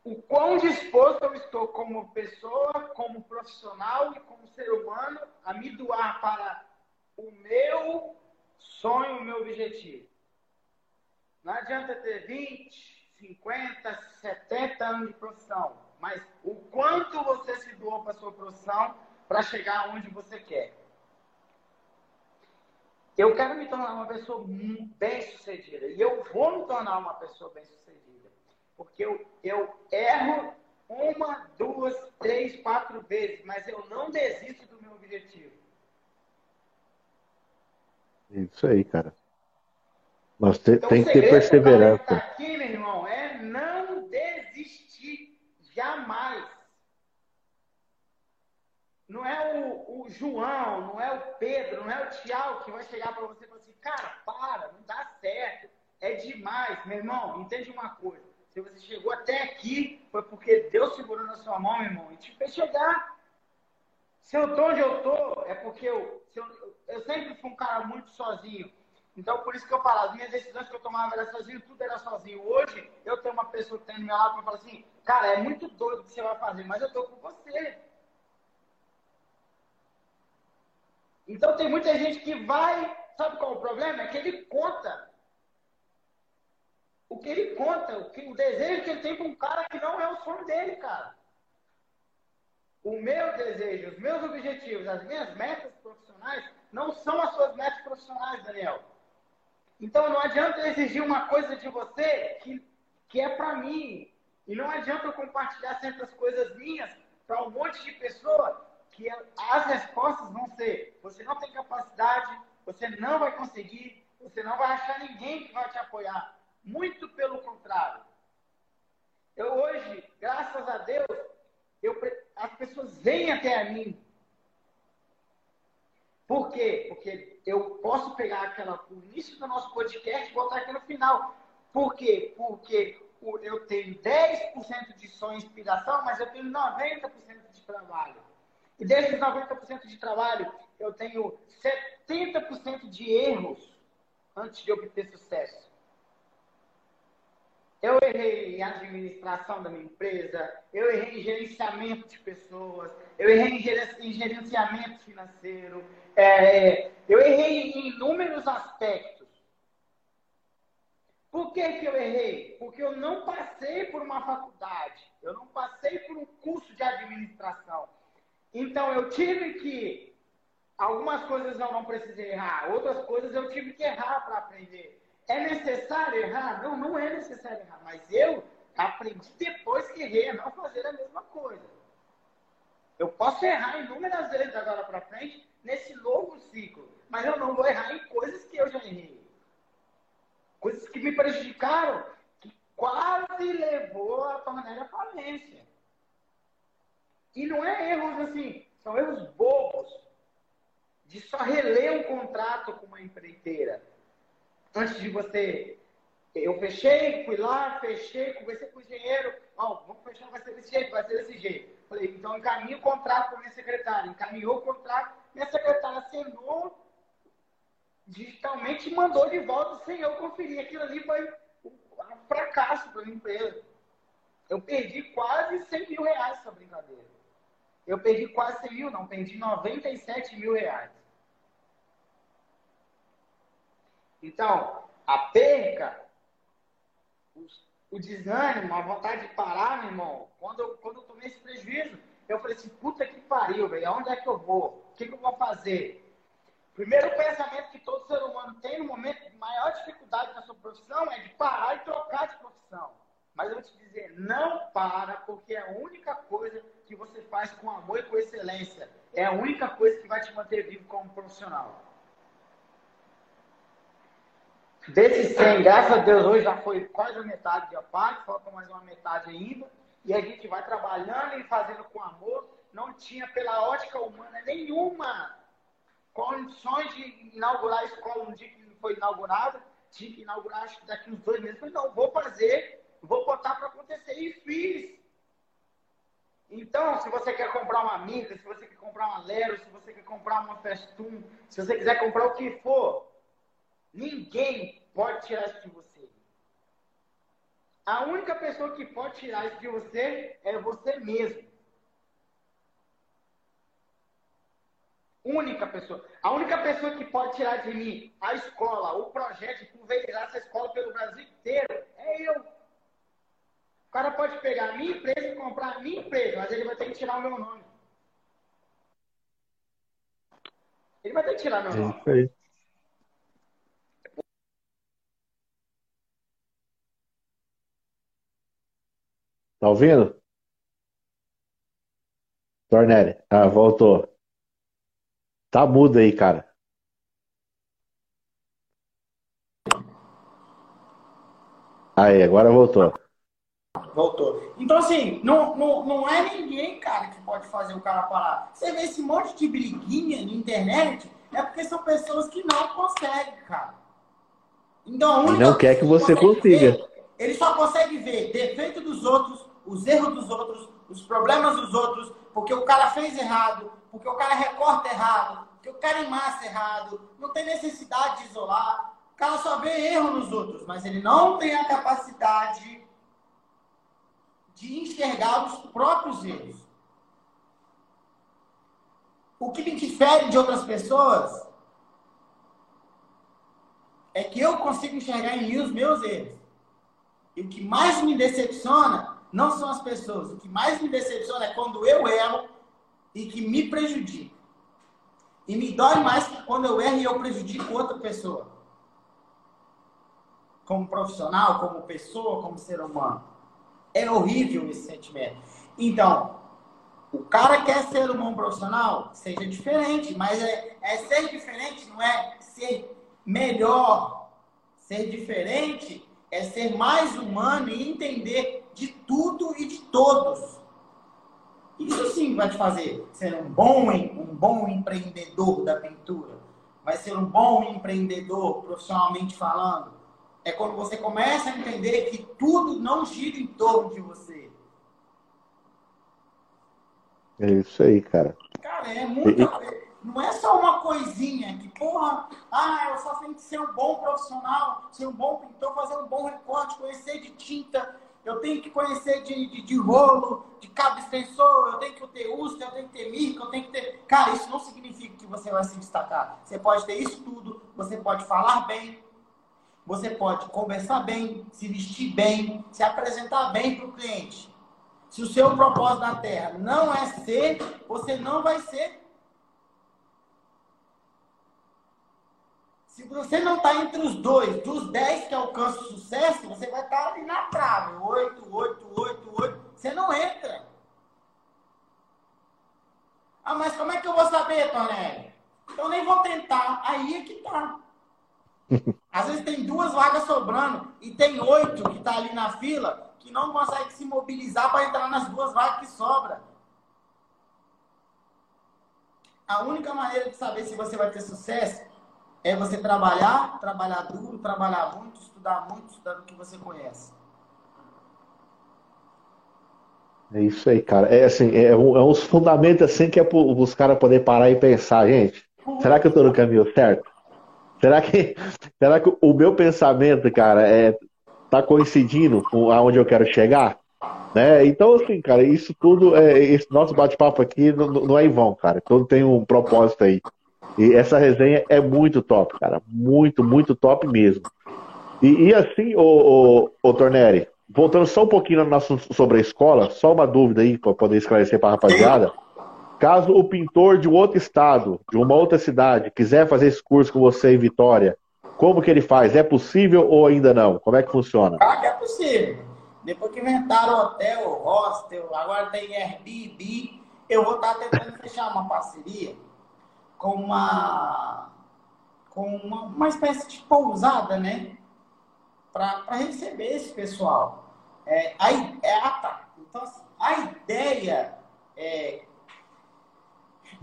o quão disposto eu estou como pessoa, como profissional e como ser humano a me doar para o meu sonho, o meu objetivo. Não adianta ter 20, 50, 70 anos de profissão, mas o quanto você se doou para a sua profissão para chegar onde você quer. Eu quero me tornar uma pessoa bem-sucedida. E eu vou me tornar uma pessoa bem-sucedida. Porque eu, eu erro uma, duas, três, quatro vezes, mas eu não desisto do meu objetivo. Isso aí, cara. Mas te, então, tem que ter perseverança. Aqui, meu irmão, é não desistir jamais. Não é o, o, João, não é o Pedro, não é o Tiago que vai chegar para você e falar assim, cara, para, não dá certo, é demais. Meu irmão, entende uma coisa. Se você chegou até aqui, foi porque Deus segurou na sua mão, meu irmão, e te fez chegar. Se eu tô onde eu tô, é porque eu, eu, eu sempre fui um cara muito sozinho. Então, por isso que eu falo, as minhas decisões que eu tomava era sozinho, tudo era sozinho. Hoje, eu tenho uma pessoa que tem do meu lado que fala assim, cara, é muito doido o que você vai fazer, mas eu tô com você. Então tem muita gente que vai, sabe qual é o problema? É que ele conta. O que ele conta, o, que, o desejo que ele tem para um cara que não é o sonho dele, cara. O meu desejo, os meus objetivos, as minhas metas profissionais não são as suas metas profissionais, Daniel. Então não adianta eu exigir uma coisa de você que, que é para mim. E não adianta eu compartilhar certas coisas minhas para um monte de pessoa que as respostas vão ser: você não tem capacidade, você não vai conseguir, você não vai achar ninguém que vai te apoiar. Muito pelo contrário. Eu hoje, graças a Deus, eu, as pessoas vêm até mim. Por quê? Porque eu posso pegar aquela, o início do nosso podcast e botar aqui no final. Por quê? Porque eu tenho 10% de sonho e inspiração, mas eu tenho 90% de trabalho. E desses 90% de trabalho, eu tenho 70% de erros antes de obter sucesso. Eu errei em administração da minha empresa, eu errei em gerenciamento de pessoas, eu errei em gerenciamento financeiro, é, eu errei em inúmeros aspectos. Por que, que eu errei? Porque eu não passei por uma faculdade, eu não passei por um curso de administração. Então eu tive que Algumas coisas eu não precisei errar, outras coisas eu tive que errar para aprender. É necessário errar? Não, não é necessário errar, mas eu aprendi depois que errei a não fazer a mesma coisa. Eu posso errar inúmeras vezes agora para frente nesse novo ciclo, mas eu não vou errar em coisas que eu já errei. Coisas que me prejudicaram, que quase levou a tornar a falência. E não é erros assim, são erros bobos de só reler um contrato com uma empreiteira. Antes de você. Eu fechei, fui lá, fechei, conversei com o engenheiro. Oh, vamos fechar, vai ser desse jeito, vai ser desse jeito. Falei, então encaminhe o contrato para minha secretária. Encaminhou o contrato, minha secretária assinou digitalmente e mandou de volta sem eu conferir. Aquilo ali foi um fracasso para a empresa. Eu perdi quase 100 mil reais essa brincadeira. Eu perdi quase 100 mil, não, perdi 97 mil reais. Então, a perca, o, desânimo, a vontade de parar, meu irmão, quando eu, quando eu tomei esse prejuízo, eu falei assim, puta que pariu, velho, aonde é que eu vou? O que, que eu vou fazer? Primeiro pensamento que todo ser humano tem no momento de maior dificuldade na sua profissão é de parar e trocar de profissão. Mas eu vou te dizer, não para, porque é a única coisa que você faz com amor e com excelência. É a única coisa que vai te manter vivo como profissional. Desses 100, graças a Deus, hoje já foi quase a metade de parte, falta mais uma metade ainda. E a gente vai trabalhando e fazendo com amor. Não tinha, pela ótica humana, nenhuma condições de inaugurar a escola no dia que foi inaugurada. Tinha que inaugurar, acho que daqui uns dois meses. Falei, não, vou fazer, vou botar para acontecer. E fiz. Então, se você quer comprar uma Mica, se você quer comprar uma Lero, se você quer comprar uma Festoon, se você quiser comprar o que for, Ninguém pode tirar isso de você. A única pessoa que pode tirar isso de você é você mesmo. Única pessoa. A única pessoa que pode tirar de mim a escola, o projeto pulverizar essa escola pelo Brasil inteiro é eu. O cara pode pegar a minha empresa e comprar a minha empresa, mas ele vai ter que tirar o meu nome. Ele vai ter que tirar meu nome. É Tá ouvindo? Tornelli. Ah, voltou. Tá mudo aí, cara. Aí, agora voltou. Voltou. Então, assim, não, não, não é ninguém, cara, que pode fazer o cara parar. Você vê esse monte de briguinha na internet, é porque são pessoas que não conseguem, cara. Então, a única não quer que você consiga. Ver, ele só consegue ver defeito dos outros, os erros dos outros, os problemas dos outros, porque o cara fez errado, porque o cara recorta errado, porque o cara emassa errado. Não tem necessidade de isolar. O cara só vê erro nos outros, mas ele não tem a capacidade de enxergar os próprios erros. O que me difere de outras pessoas é que eu consigo enxergar em mim os meus erros. E o que mais me decepciona não são as pessoas. O que mais me decepciona é quando eu erro e que me prejudica. E me dói mais que quando eu erro e eu prejudico outra pessoa. Como profissional, como pessoa, como ser humano. É horrível esse sentimento. Então, o cara quer ser um bom profissional, seja diferente, mas é, é ser diferente, não é ser melhor. Ser diferente é ser mais humano e entender de tudo e de todos. Isso sim vai te fazer ser um bom, um bom empreendedor da pintura. Vai ser um bom empreendedor profissionalmente falando. É quando você começa a entender que tudo não gira em torno de você. É isso aí, cara. Cara, é muita e... Não é só uma coisinha que, porra, ah, eu só tenho que ser um bom profissional, ser um bom pintor, fazer um bom recorte, conhecer de tinta, eu tenho que conhecer de, de, de rolo, de cabo extensor, eu tenho que ter USP, eu tenho que ter mica, eu tenho que ter. Cara, isso não significa que você vai se destacar. Você pode ter isso tudo, você pode falar bem, você pode conversar bem, se vestir bem, se apresentar bem para o cliente. Se o seu propósito na Terra não é ser, você não vai ser. Se você não está entre os dois, dos 10 que alcançam sucesso, você vai estar tá ali na trave. 8, 8, 8, 8. Você não entra. Ah, mas como é que eu vou saber, Tonelli? Então nem vou tentar. Aí é que tá. Às vezes tem duas vagas sobrando e tem oito que tá ali na fila que não consegue se mobilizar para entrar nas duas vagas que sobra. A única maneira de saber se você vai ter sucesso é você trabalhar, trabalhar duro, trabalhar muito, estudar muito, estudar o que você conhece. É isso aí, cara. É assim, é, um, é uns fundamentos assim que é para os caras poderem parar e pensar, gente. Será que eu estou no caminho certo? Será que, será que o meu pensamento, cara, é tá coincidindo com aonde eu quero chegar? Né? Então, assim, cara, isso tudo, é, esse nosso bate-papo aqui não, não é em vão, cara. Todo tem um propósito aí. E essa resenha é muito top, cara. Muito, muito top mesmo. E, e assim, o, o, Torneri, voltando só um pouquinho no nosso, sobre a escola, só uma dúvida aí para poder esclarecer para a rapaziada. Caso o pintor de um outro estado, de uma outra cidade, quiser fazer esse curso com você em Vitória, como que ele faz? É possível ou ainda não? Como é que funciona? Claro que é possível. Depois que inventaram hotel, hostel, agora tem Airbnb, eu vou estar tentando fechar uma parceria com uma com uma, uma espécie de pousada, né? Para receber esse pessoal. É, é, ah, tá. Então, assim, a ideia é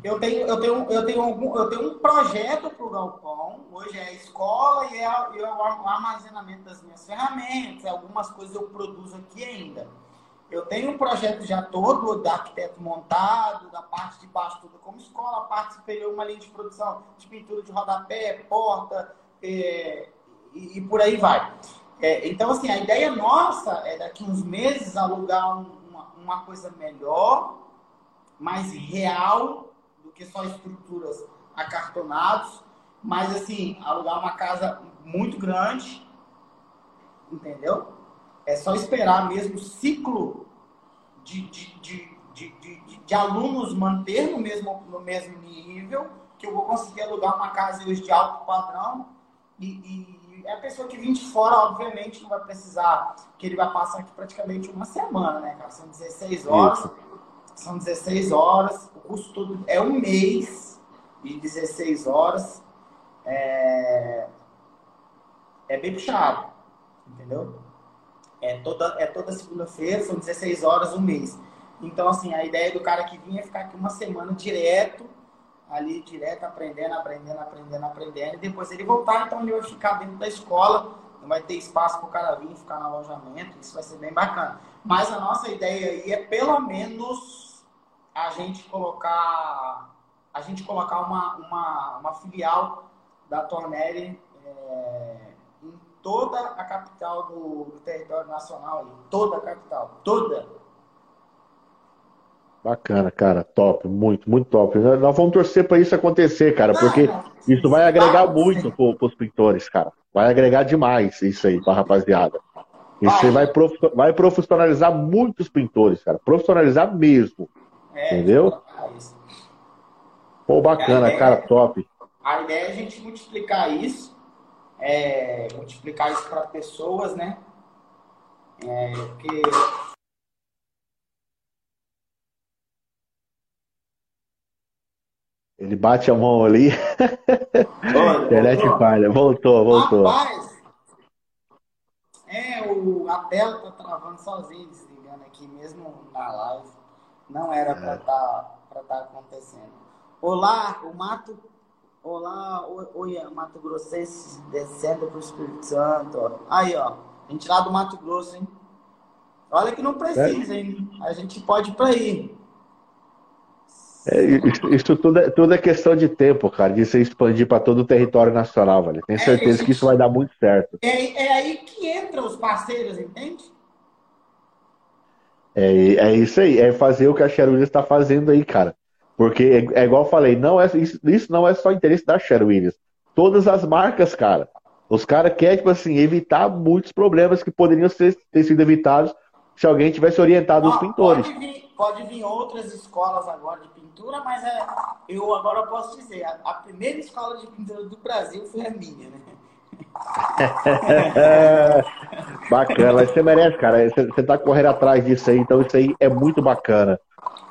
eu tenho, eu tenho, eu tenho, algum, eu tenho um projeto para o galpão. Hoje é a escola e é, é, o armazenamento das minhas ferramentas. Algumas coisas eu produzo aqui ainda. Eu tenho um projeto já todo da arquiteto montado, da parte de baixo tudo como escola, a parte superior uma linha de produção de pintura de rodapé, porta é, e, e, por aí vai. É, então, assim, a ideia nossa é daqui uns meses alugar um, uma, uma coisa melhor, mais real do que só estruturas acartonados, mas assim, alugar uma casa muito grande, entendeu? É só esperar mesmo o ciclo de, de, de, de, alunos manter no mesmo, no mesmo nível, que eu vou conseguir alugar uma casa hoje de alto padrão e, é a pessoa que vem de fora, obviamente, não vai precisar, que ele vai passar aqui praticamente uma semana, né, cara? São 16 horas. São 16 horas. Curso todo é um mês de 16 horas. É, é bem puxado, entendeu? É toda, é toda segunda-feira, são 16 horas um mês. Então, assim, a ideia do cara que vinha é ficar aqui uma semana direto, ali direto, aprendendo, aprendendo, aprendendo, aprendendo, e depois ele voltar, então ele vai ficar dentro da escola, não vai ter espaço para o cara vir ficar no alojamento, isso vai ser bem bacana. Mas a nossa ideia aí é pelo menos a gente colocar a gente colocar uma, uma, uma filial da Tornelli é, toda a capital do, do território nacional, toda a capital, toda. Bacana, cara, top, muito, muito top. Nós vamos torcer para isso acontecer, cara, porque isso vai agregar muito para os pintores, cara. Vai agregar demais isso aí para rapaziada. Isso vai, vai profissionalizar muitos pintores, cara. Profissionalizar mesmo. É, entendeu? Pô, bacana, ideia, cara, top. A ideia é a gente multiplicar isso é, multiplicar isso para pessoas, né? É, porque Ele bate a mão ali. Internet falha. Voltou, voltou. Rapaz, é, o, a tela tá travando sozinho, desligando aqui mesmo na live. Não era é. para estar tá, tá acontecendo. Olá, o Mato Olá, oi, Mato Grossense descendo para o Espírito Santo. Ó. Aí, ó. A gente lá do Mato Grosso, hein? Olha que não precisa, hein? A gente pode ir para aí. É, isso, isso tudo, é, tudo é questão de tempo, cara, de se expandir para todo o território nacional, velho. Tenho é, certeza é, que isso vai dar muito certo. É, é aí que entram os parceiros, entende? É, é isso aí, é fazer o que a Cherulis está fazendo aí, cara. Porque é, é, igual eu falei, não é, isso, isso não é só interesse da Cher Williams. Todas as marcas, cara. Os caras querem, tipo assim, evitar muitos problemas que poderiam ser, ter sido evitados se alguém tivesse orientado Ó, os pintores. Pode vir, pode vir outras escolas agora de pintura, mas é, eu agora posso dizer, a, a primeira escola de pintura do Brasil foi a minha, né? bacana, você merece, cara. Você, você tá correndo atrás disso aí, então isso aí é muito bacana.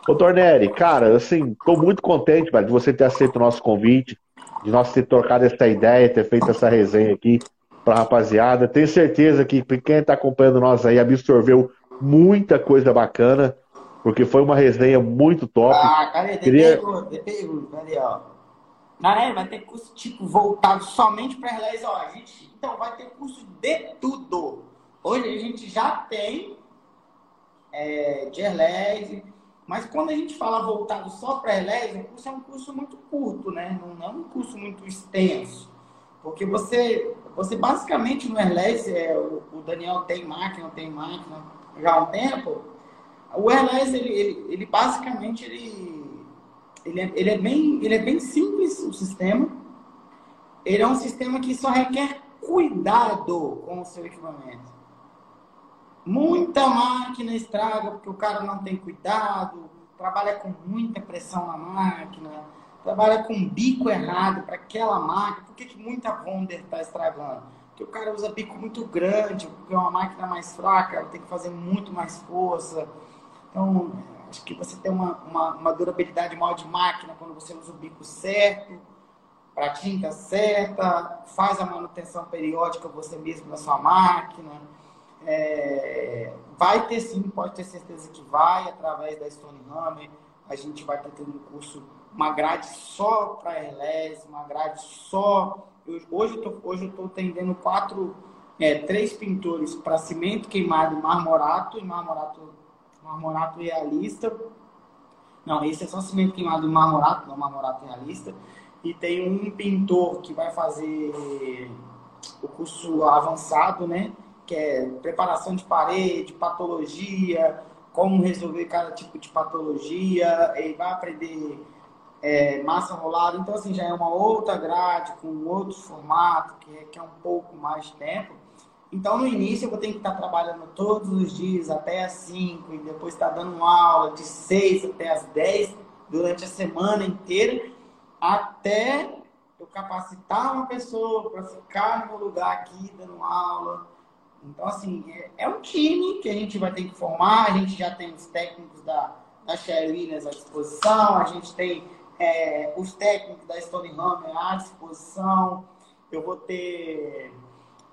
Ô Tornelli, cara, assim, tô muito contente, velho, de você ter aceito o nosso convite, de nós ter trocado essa ideia, ter feito essa resenha aqui pra rapaziada. Tenho certeza que quem tá acompanhando nós aí absorveu muita coisa bacana, porque foi uma resenha muito top. Ah, cadê? Tem Queria... pergunta, pergunta, cadê, ó? Galera, vai ter curso tipo voltado somente para relés, ó, a gente, então vai ter curso de tudo. Hoje a gente já tem é, de relés, mas quando a gente fala voltado só para relés, o curso é um curso muito curto, né? Não é um curso muito extenso. Porque você, você basicamente no Airless, é, o, o Daniel tem máquina, tem máquina já há um tempo. O Airless, ele, ele, ele basicamente, ele, ele, é, ele, é bem, ele é bem simples o sistema. Ele é um sistema que só requer cuidado com o seu equipamento. Muita máquina estraga porque o cara não tem cuidado, trabalha com muita pressão na máquina, trabalha com bico errado para aquela máquina. Por que, que muita Wonder está estragando? Porque o cara usa bico muito grande, porque é uma máquina mais fraca, ela tem que fazer muito mais força. Então, acho que você tem uma, uma, uma durabilidade maior de máquina quando você usa o bico certo, para a tinta certa, faz a manutenção periódica você mesmo na sua máquina. É, vai ter sim, pode ter certeza que vai, através da Stone Hammer. A gente vai ter um curso, uma grade só para airless, uma grade só. Eu, hoje, eu estou atendendo quatro, é, três pintores para cimento queimado marmorato, e marmorato, marmorato realista. Não, esse é só cimento queimado marmorato, não marmorato realista. E tem um pintor que vai fazer o curso avançado, né? que é preparação de parede, patologia, como resolver cada tipo de patologia, ele vai aprender é, massa rolada. Então, assim, já é uma outra grade, com outro formato, que é, que é um pouco mais de tempo. Então, no início, eu vou ter que estar trabalhando todos os dias até as 5 e depois estar dando aula de 6 até as 10 durante a semana inteira, até eu capacitar uma pessoa para ficar no lugar aqui dando aula. Então, assim, é, é, um time que a gente vai ter que formar, a gente já tem os técnicos da, da Sherry Williams à disposição, a gente tem é, os técnicos da Stone Hammer à disposição, eu vou ter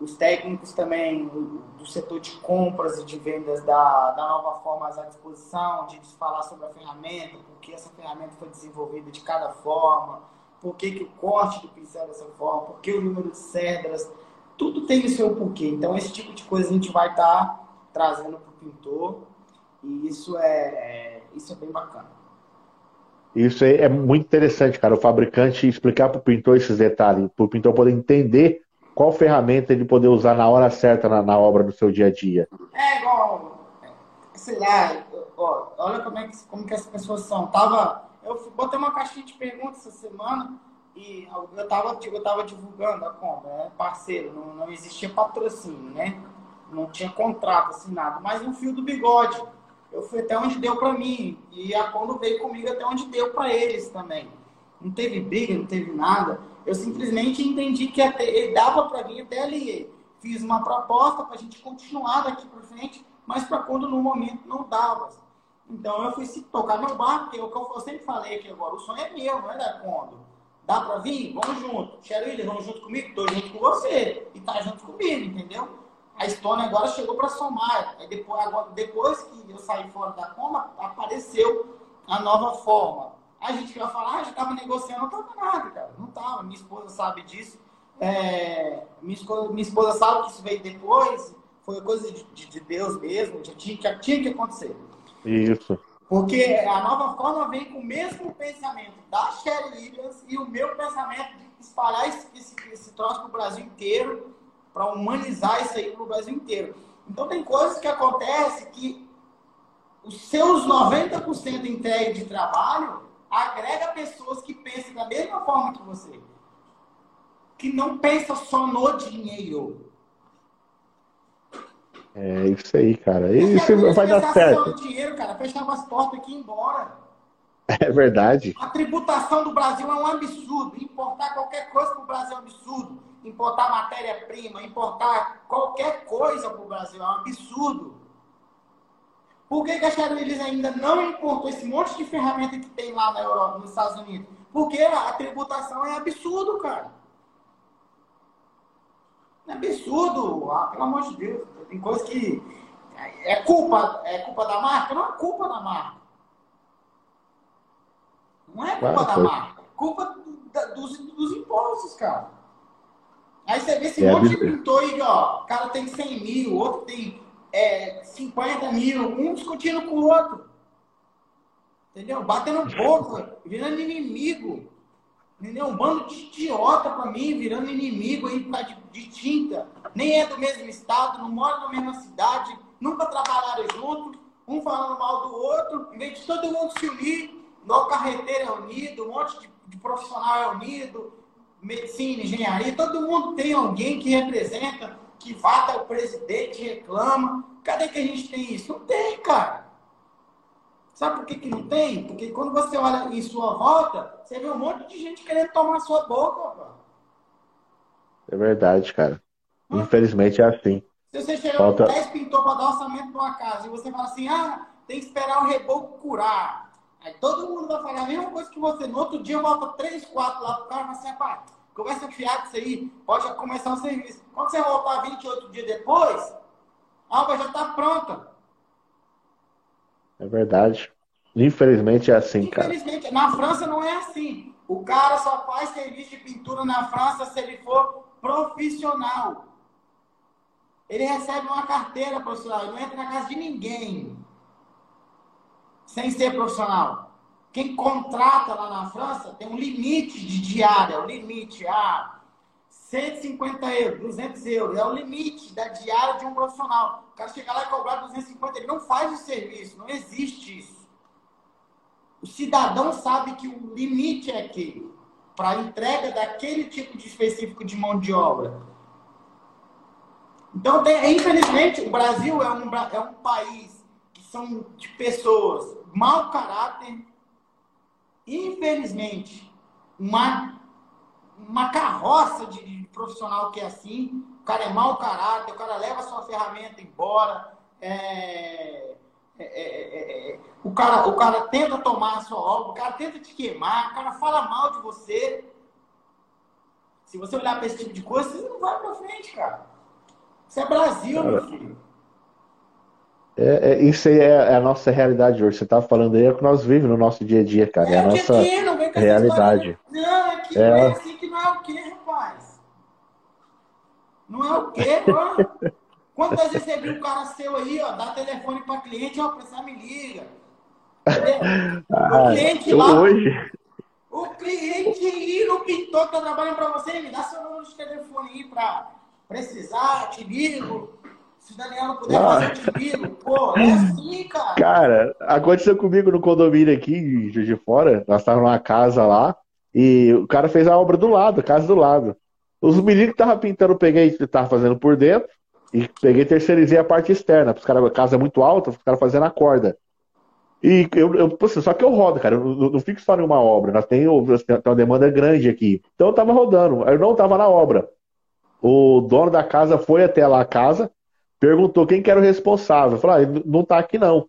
os técnicos também do, setor de compras e de vendas da, da Nova Formas à disposição, de falar sobre a ferramenta, por que essa ferramenta foi desenvolvida de cada forma, por que, que o corte do pincel dessa forma, por que o número de cedras tudo tem o seu porquê. Então, esse tipo de coisa a gente vai estar tá trazendo para o pintor e isso é, é, isso é bem bacana. Isso é muito interessante, cara. O fabricante explicar para o pintor esses detalhes, para o pintor poder entender qual ferramenta ele poder usar na hora certa na, na obra do seu dia a dia. É igual, sei lá, ó, olha como, é que, como que as pessoas são. Tava, eu botei uma caixinha de perguntas essa semana e eu estava eu tava divulgando a compra, né? parceiro, não, não existia patrocínio, né? Não tinha contrato assinado, mas um fio do bigode. Eu fui até onde deu para mim e a Kondo veio comigo até onde deu para eles também. Não teve briga, não teve nada. Eu simplesmente entendi que até, ele dava para mim até ali. Fiz uma proposta para a gente continuar daqui para frente, mas para quando no momento não dava. Então eu fui tocar meu barco, que é o que eu sempre falei aqui agora. O sonho é meu, não é da Kondo. Dá pra vir? Vamos junto. Cheryl, vamos junto comigo? Tô junto com você. E tá junto comigo, entendeu? A Stone agora chegou para somar. Aí depois, agora, depois que eu saí fora da coma, apareceu a nova forma. A gente vai falar, ah, já tava negociando, não tava nada, cara. Não tava. Minha esposa sabe disso. É, minha, esposa, minha esposa sabe que isso veio depois. Foi coisa de, de, de Deus mesmo. Já tinha, já tinha que acontecer. Isso. Porque a nova forma vem com o mesmo pensamento da Sherry Williams e o meu pensamento de espalhar esse, esse, esse troço para o Brasil inteiro, para humanizar isso aí para o Brasil inteiro. Então tem coisas que acontecem que os seus 90% entregue de trabalho agrega pessoas que pensam da mesma forma que você. Que não pensa só no dinheiro. É isso aí, cara. Isso vai dar certo. dinheiro, cara, fechava as portas aqui e ir embora. É verdade. A tributação do Brasil é um absurdo. Importar qualquer coisa para o Brasil é um absurdo. Importar matéria-prima, importar qualquer coisa para o Brasil é um absurdo. Por que, que a Sherwin ainda não importou esse monte de ferramenta que tem lá na Europa, nos Estados Unidos? Porque a tributação é absurdo, cara. É absurdo, ah, pelo amor de Deus. Tem coisa que é culpa, é culpa da marca? Não é culpa da marca. Não é culpa claro, da marca. É culpa da, dos, dos impostos, cara. Aí você vê esse é monte de pintor aí, ó. O cara tem 100 mil, o outro tem é, 50 mil, um discutindo com o outro. Entendeu? Batendo boca, virando inimigo. Entendeu? Um bando de idiota pra mim, virando inimigo aí causa de, de tinta. Nem é do mesmo estado, não mora na mesma cidade, nunca trabalharam junto, um falando mal do outro, em vez de todo mundo se unir, no carreteiro é unido, um monte de, de profissional é unido, medicina, engenharia, todo mundo tem alguém que representa, que vata o presidente, reclama. Cadê que a gente tem isso? Não tem, cara. Sabe por que, que não tem? Porque quando você olha em sua volta, você vê um monte de gente querendo tomar sua boca, pô. É verdade, cara. Infelizmente é assim. Se você chegar Falta... com 10 pintores para dar orçamento para uma casa e você fala assim, ah, tem que esperar o reboco curar. Aí todo mundo vai falar a mesma coisa que você. No outro dia volta 3, 4 lá pro cara e fala assim, começa a fiar com isso aí, pode começar o serviço. Quando você voltar 28 dias depois, a obra já está pronta. É verdade. Infelizmente é assim, cara. Infelizmente, na França não é assim. O cara só faz serviço de pintura na França se ele for profissional. Ele recebe uma carteira profissional, ele não entra na casa de ninguém sem ser profissional. Quem contrata lá na França tem um limite de diária, o um limite, ah, 150 euros, 200 euros, é o limite da diária de um profissional. O cara chega lá e cobrar 250, ele não faz o serviço, não existe isso. O cidadão sabe que o limite é aquele, para a entrega daquele tipo de específico de mão de obra. Então, tem, infelizmente, o Brasil é um, é um país que são de pessoas mau caráter, infelizmente, uma, uma carroça de, de, profissional que é assim, o cara é mau caráter, o cara leva a sua ferramenta embora, é, é, é, o, cara, o cara tenta tomar a sua obra, o cara tenta te queimar, o cara fala mal de você. Se você olhar para esse tipo de coisa, você não vai para frente, cara. Isso é Brasil, cara, meu filho. É, é, isso aí é, é, a nossa realidade hoje. Você tá falando aí é o que nós vivemos no nosso dia a dia, cara. É, é a nossa dia, com realidade. Não, aqui é... não é assim que não é o quê, rapaz? Não é o quê, mano? Quantas vezes você viu um cara seu aí, ó, dá telefone para cliente, ó, precisar me liga. Ah, o cliente lá. Hoje... O cliente ir no pintor que tá trabalhando para você, me dá seu número de telefone aí para precisar, te ligo. Se Daniel não puder ah. fazer comigo, pô, é assim, cara. Cara, aconteceu comigo no condomínio aqui, de Fora. Nós estávamos numa casa lá e o cara fez a obra do lado, casa do lado. Os meninos que estavam pintando, peguei, estavam fazendo por dentro e peguei terceirizei a parte externa. Os caras, a casa é muito alta, os caras fazendo a corda. E eu, eu só que eu rodo, cara, eu não, não fico só em uma obra, nós temos tem uma demanda grande aqui. Então eu tava rodando, eu não tava na obra. O dono da casa foi até lá a casa, perguntou quem que era o responsável. Falou, ah, não tá aqui não.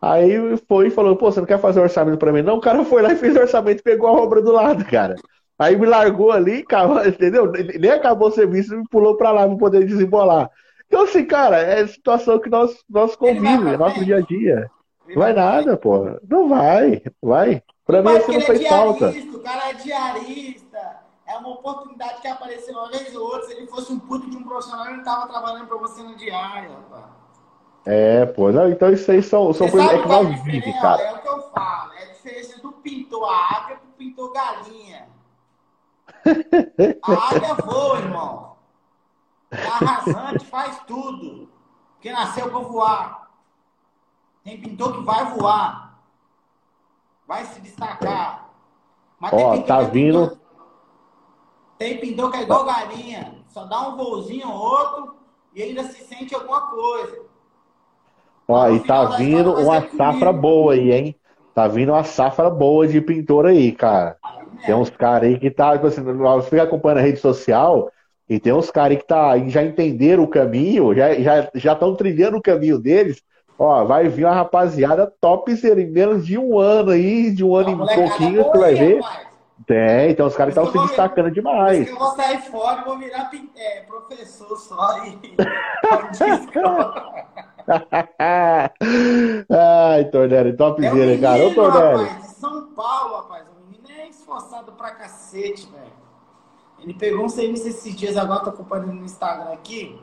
Aí foi e falou, pô, você não quer fazer orçamento para mim? Não, o cara foi lá e fez o orçamento e pegou a obra do lado, cara. Aí me largou ali, entendeu? Nem acabou o serviço e me pulou para lá para poder desembolar. Então, assim, cara, é situação que nós, nós convivemos, é nosso dia a dia. Não vai nada, pô. Não vai, vai. Pra mim, isso não fez é falta. O cara é diarista é uma oportunidade que apareceu uma vez ou outra. Se ele fosse um puto de um profissional, ele não estava trabalhando para você no diário, rapaz. É, pô, não, então isso aí são, são coisas é que nós é vivemos, cara. É o que eu falo, é a diferença do pintor águia pro pintor galinha. A águia voa, irmão. É arrasante, faz tudo. Porque nasceu para voar. Tem pintor que vai voar. Vai se destacar. Mas Ó, tá vindo. Pintor tem pintor que é igual galinha. Só dá um voozinho ou outro e ainda se sente alguma coisa. Ó, e tá vindo uma safra boa aí, hein? Tá vindo uma safra boa de pintor aí, cara. Tem uns caras aí que tá, tipo assim, você fica acompanhando a rede social e tem uns caras aí que tá, já entenderam o caminho, já já já estão trilhando o caminho deles. Ó, vai vir uma rapaziada top em menos de um ano aí, de um ano e pouquinho, você vai ver. Rapaz. Tem, então os caras estão se destacando demais. Eu vou sair fora e vou virar é, professor só e. Ai, Tornelli, topzera, é cara. Ô, Tornelli. Rapaz, de São Paulo, rapaz. O menino é esforçado pra cacete, velho. Ele pegou um serviço esses dias, agora tô acompanhando no Instagram aqui.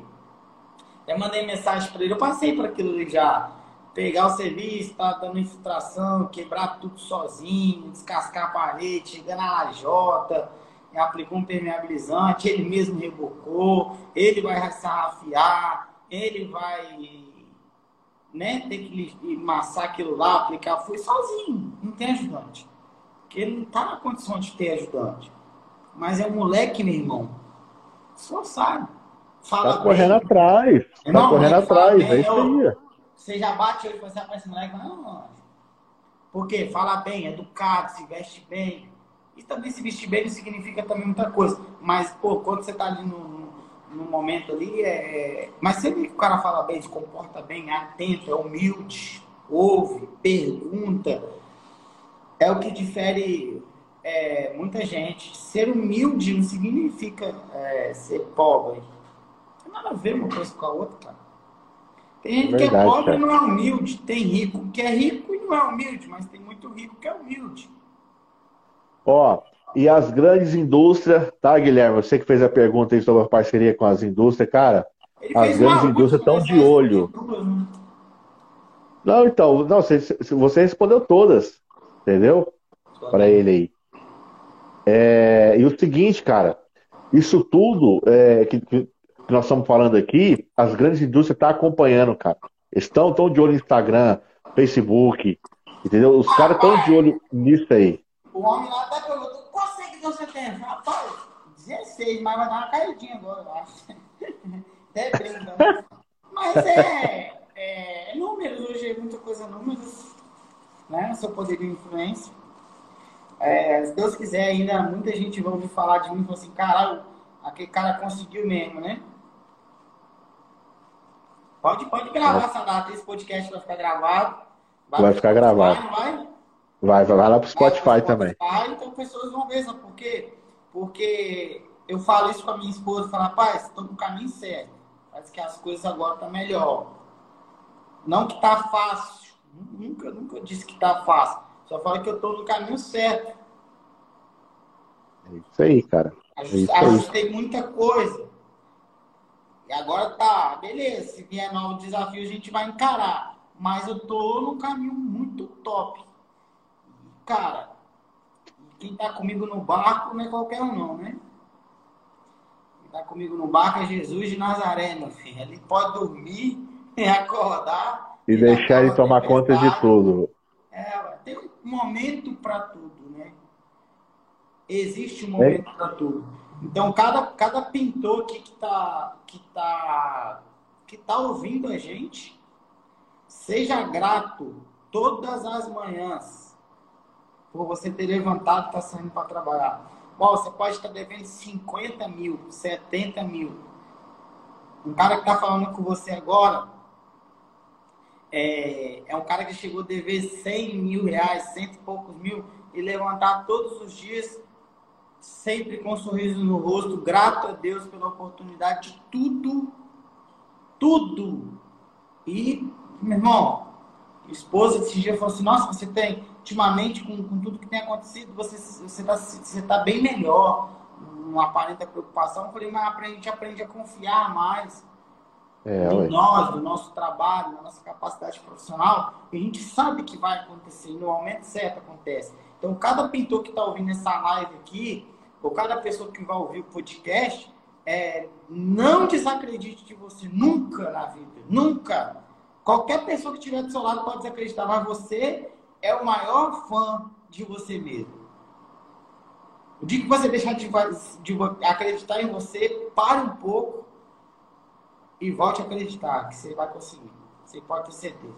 Eu mandei mensagem pra ele. Eu passei por aquilo já. Pegar o serviço, tá dando infiltração, quebrar tudo sozinho, descascar a parede, chegar na lajota, aplicou um permeabilizante, ele mesmo rebocou, ele vai sarrafiar, ele vai né, ter que massar aquilo lá, aplicar, foi sozinho, não tem ajudante. Porque ele não está na condição de ter ajudante. Mas é um moleque, meu irmão, esforçado. Fala tá correndo bem. atrás. tá correndo atrás, bem, é isso aí. Você já bate hoje e fala assim, esse moleque, não, não. Porque fala bem, educado, se veste bem. E também se vestir bem não significa também muita coisa. Mas, pô, quando você tá ali no, no momento ali, é... mas sempre que o cara fala bem, se comporta bem, é atento, é humilde, ouve, pergunta, é o que difere é, muita gente. Ser humilde não significa é, ser pobre. Não tem nada a ver uma coisa com a outra, cara. Tem gente Verdade, que é pobre e não é humilde. Tem rico que é rico e não é humilde, mas tem muito rico que é humilde. Ó, e as grandes indústrias, tá, Guilherme? Você que fez a pergunta aí sobre a parceria com as indústrias, cara, Ele as grandes indústrias estão de olho. Não, então, não, você, você respondeu todas, entendeu? Para ele aí. É, e o seguinte, cara, isso tudo é, que, que, nós estamos falando aqui, as grandes indústrias estão tá acompanhando, cara. Estão tão de olho no Instagram, Facebook, entendeu? Os caras estão de olho nisso aí. O homem lá até perguntou, você tem? Rapaz, 16, mas vai dar uma caidinha agora, eu acho. Até brinca. Né? Mas é, é, é, números, hoje é muita coisa números, né? No seu poder de influência. É, se Deus quiser, ainda muita gente vai ouvir falar de mim e falar assim, caralho, aquele cara conseguiu mesmo, né? Pode, pode gravar essa data, esse podcast vai ficar gravado. Vai, vai ficar gravado. Vai, Vai, vai lá pro Spotify, Spotify também. Então pessoas vão ver, sabe por quê? Porque eu falo isso com a minha esposa, falo, rapaz, estou no caminho certo. Parece que as coisas agora estão tá melhor. Não que tá fácil. Nunca, nunca disse que tá fácil. Só falo que eu estou no caminho certo. É isso aí, cara. É ajustei muita coisa. E agora tá, beleza. Se vier novo desafio, a gente vai encarar. Mas eu tô no caminho muito top cara, quem tá comigo no barco não é qualquer um, não, né? Quem tá comigo no barco é Jesus de Nazaré, meu filho. Ele pode dormir e acordar. E deixar ele tomar conta de tudo. É, tem um momento para tudo, né? Existe um momento para tudo. Então, cada, cada pintor aqui que tá, que, tá, que tá ouvindo a gente, seja grato todas as manhãs por você ter levantado e tá saindo para trabalhar. Bom, você pode estar devendo 50 mil, 70 mil. Um cara que está falando com você agora é, é um cara que chegou a dever 100 mil reais, cento e poucos mil, e levantar todos os dias, sempre com um sorriso no rosto, grato a Deus pela oportunidade de tudo, tudo. E, meu irmão, esposa esse dia falou assim: Nossa, você tem ultimamente, com, com tudo que tem acontecido, você está você tá bem melhor, não aparenta preocupação. Eu falei, mas a gente aprende a confiar mais é, em nós, no nosso trabalho, na nossa capacidade profissional, a gente sabe que vai acontecer, no momento certo acontece. Então, cada pintor que está ouvindo essa live aqui, ou cada pessoa que vai ouvir o podcast, é, não desacredite de você nunca na vida, nunca. Qualquer pessoa que estiver do seu lado pode desacreditar, mas você é o maior fã de você mesmo. O dia que você deixar de, de acreditar em você, pare um pouco e volte a acreditar que você vai conseguir. Você pode ter certeza.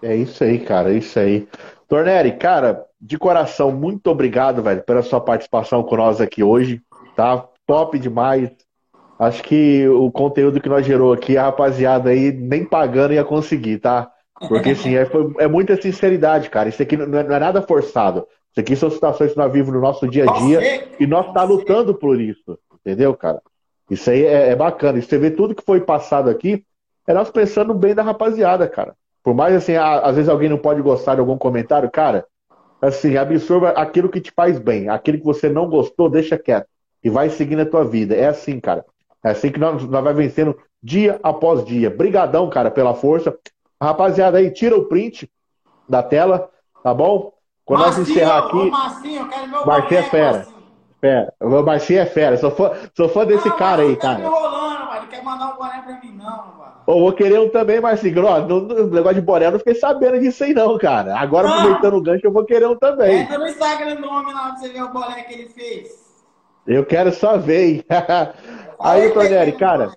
É isso aí, cara, é isso aí. Torneri, cara, de coração, muito obrigado, velho, pela sua participação com nós aqui hoje, tá? Top demais. Acho que o conteúdo que nós gerou aqui, a rapaziada aí nem pagando ia conseguir, tá? Porque assim, é, foi, é muita sinceridade, cara. Isso aqui não é, não é, nada forçado. Isso aqui são situações que nós vivemos no nosso dia a dia e nós tá lutando por isso. Entendeu, cara? Isso aí é, é bacana. E você vê tudo que foi passado aqui, é nós pensando bem da rapaziada, cara. Por mais assim, às vezes alguém não pode gostar de algum comentário, cara, assim, absorva aquilo que te faz bem. Aquilo que você não gostou, deixa quieto. E vai seguindo a tua vida. É assim, cara. É assim que nós, nós vai vencendo dia após dia. Brigadão, cara, pela força. Rapaziada aí, tira o print da tela, tá bom? Quando Marcinho, nós encerrar aqui. Ô, Marcinho, eu quero fera. Marcinho. Fera. O Marcinho é fera. Sou fã, sou fã desse ah, cara aí, tá cara. Tá enrolando, mano. Não quer mandar um boné pra mim, não, mano. Eu vou querer um também, Marcinho. Ó, no, no negócio de boné, eu não fiquei sabendo disso aí, não, cara. Agora, aproveitando o gancho, eu vou querer um também. Entra no Instagram do homem lá pra você ver o boné que ele fez. Eu quero só ver. aí, Toneri, cara.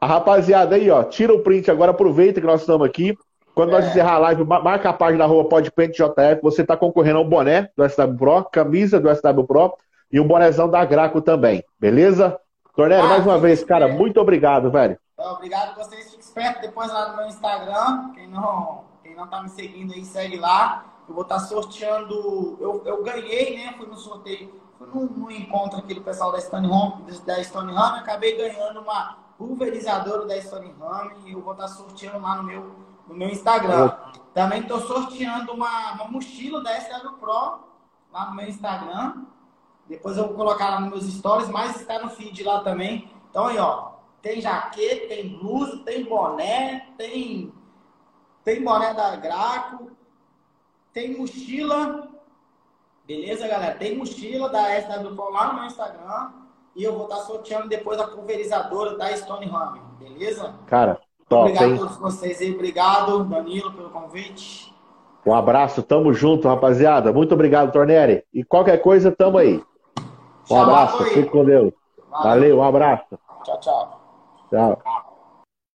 A rapaziada aí, ó, tira o print agora, aproveita que nós estamos aqui. Quando é. nós encerrar a live, marca a página da rua PodPentJF. Você está concorrendo ao boné do SW Pro, camisa do SW Pro e um bonézão da Graco também. Beleza? Torneiro, ah, mais uma vez, cara, muito obrigado, velho. Obrigado vocês. Fiquem espertos depois lá no meu Instagram. Quem não, quem não tá me seguindo aí, segue lá. Eu vou estar tá sorteando. Eu, eu ganhei, né? Fui no sorteio. Fui num, num encontro aqui do pessoal da Stone Home, da Stone Home. Acabei ganhando uma pulverizadora da Stone Home e eu vou estar tá sorteando lá no meu, no meu Instagram. Também estou sorteando uma, uma mochila da SW Pro lá no meu Instagram. Depois eu vou colocar lá nos meus stories, mas está no feed lá também. Então aí, ó, tem jaqueta, tem blusa, tem boné, tem tem boné da Graco, tem mochila. Beleza, galera? Tem mochila da SW lá no meu Instagram. E eu vou estar sorteando depois a pulverizadora da Stone Home, beleza? Cara, top, Obrigado hein? a todos vocês aí. Obrigado, Danilo, pelo convite. Um abraço, tamo junto, rapaziada. Muito obrigado, Torneri. E qualquer coisa, tamo aí. Um abraço, fique com Deus. Valeu. Valeu, um abraço. Tchau, tchau. Tchau.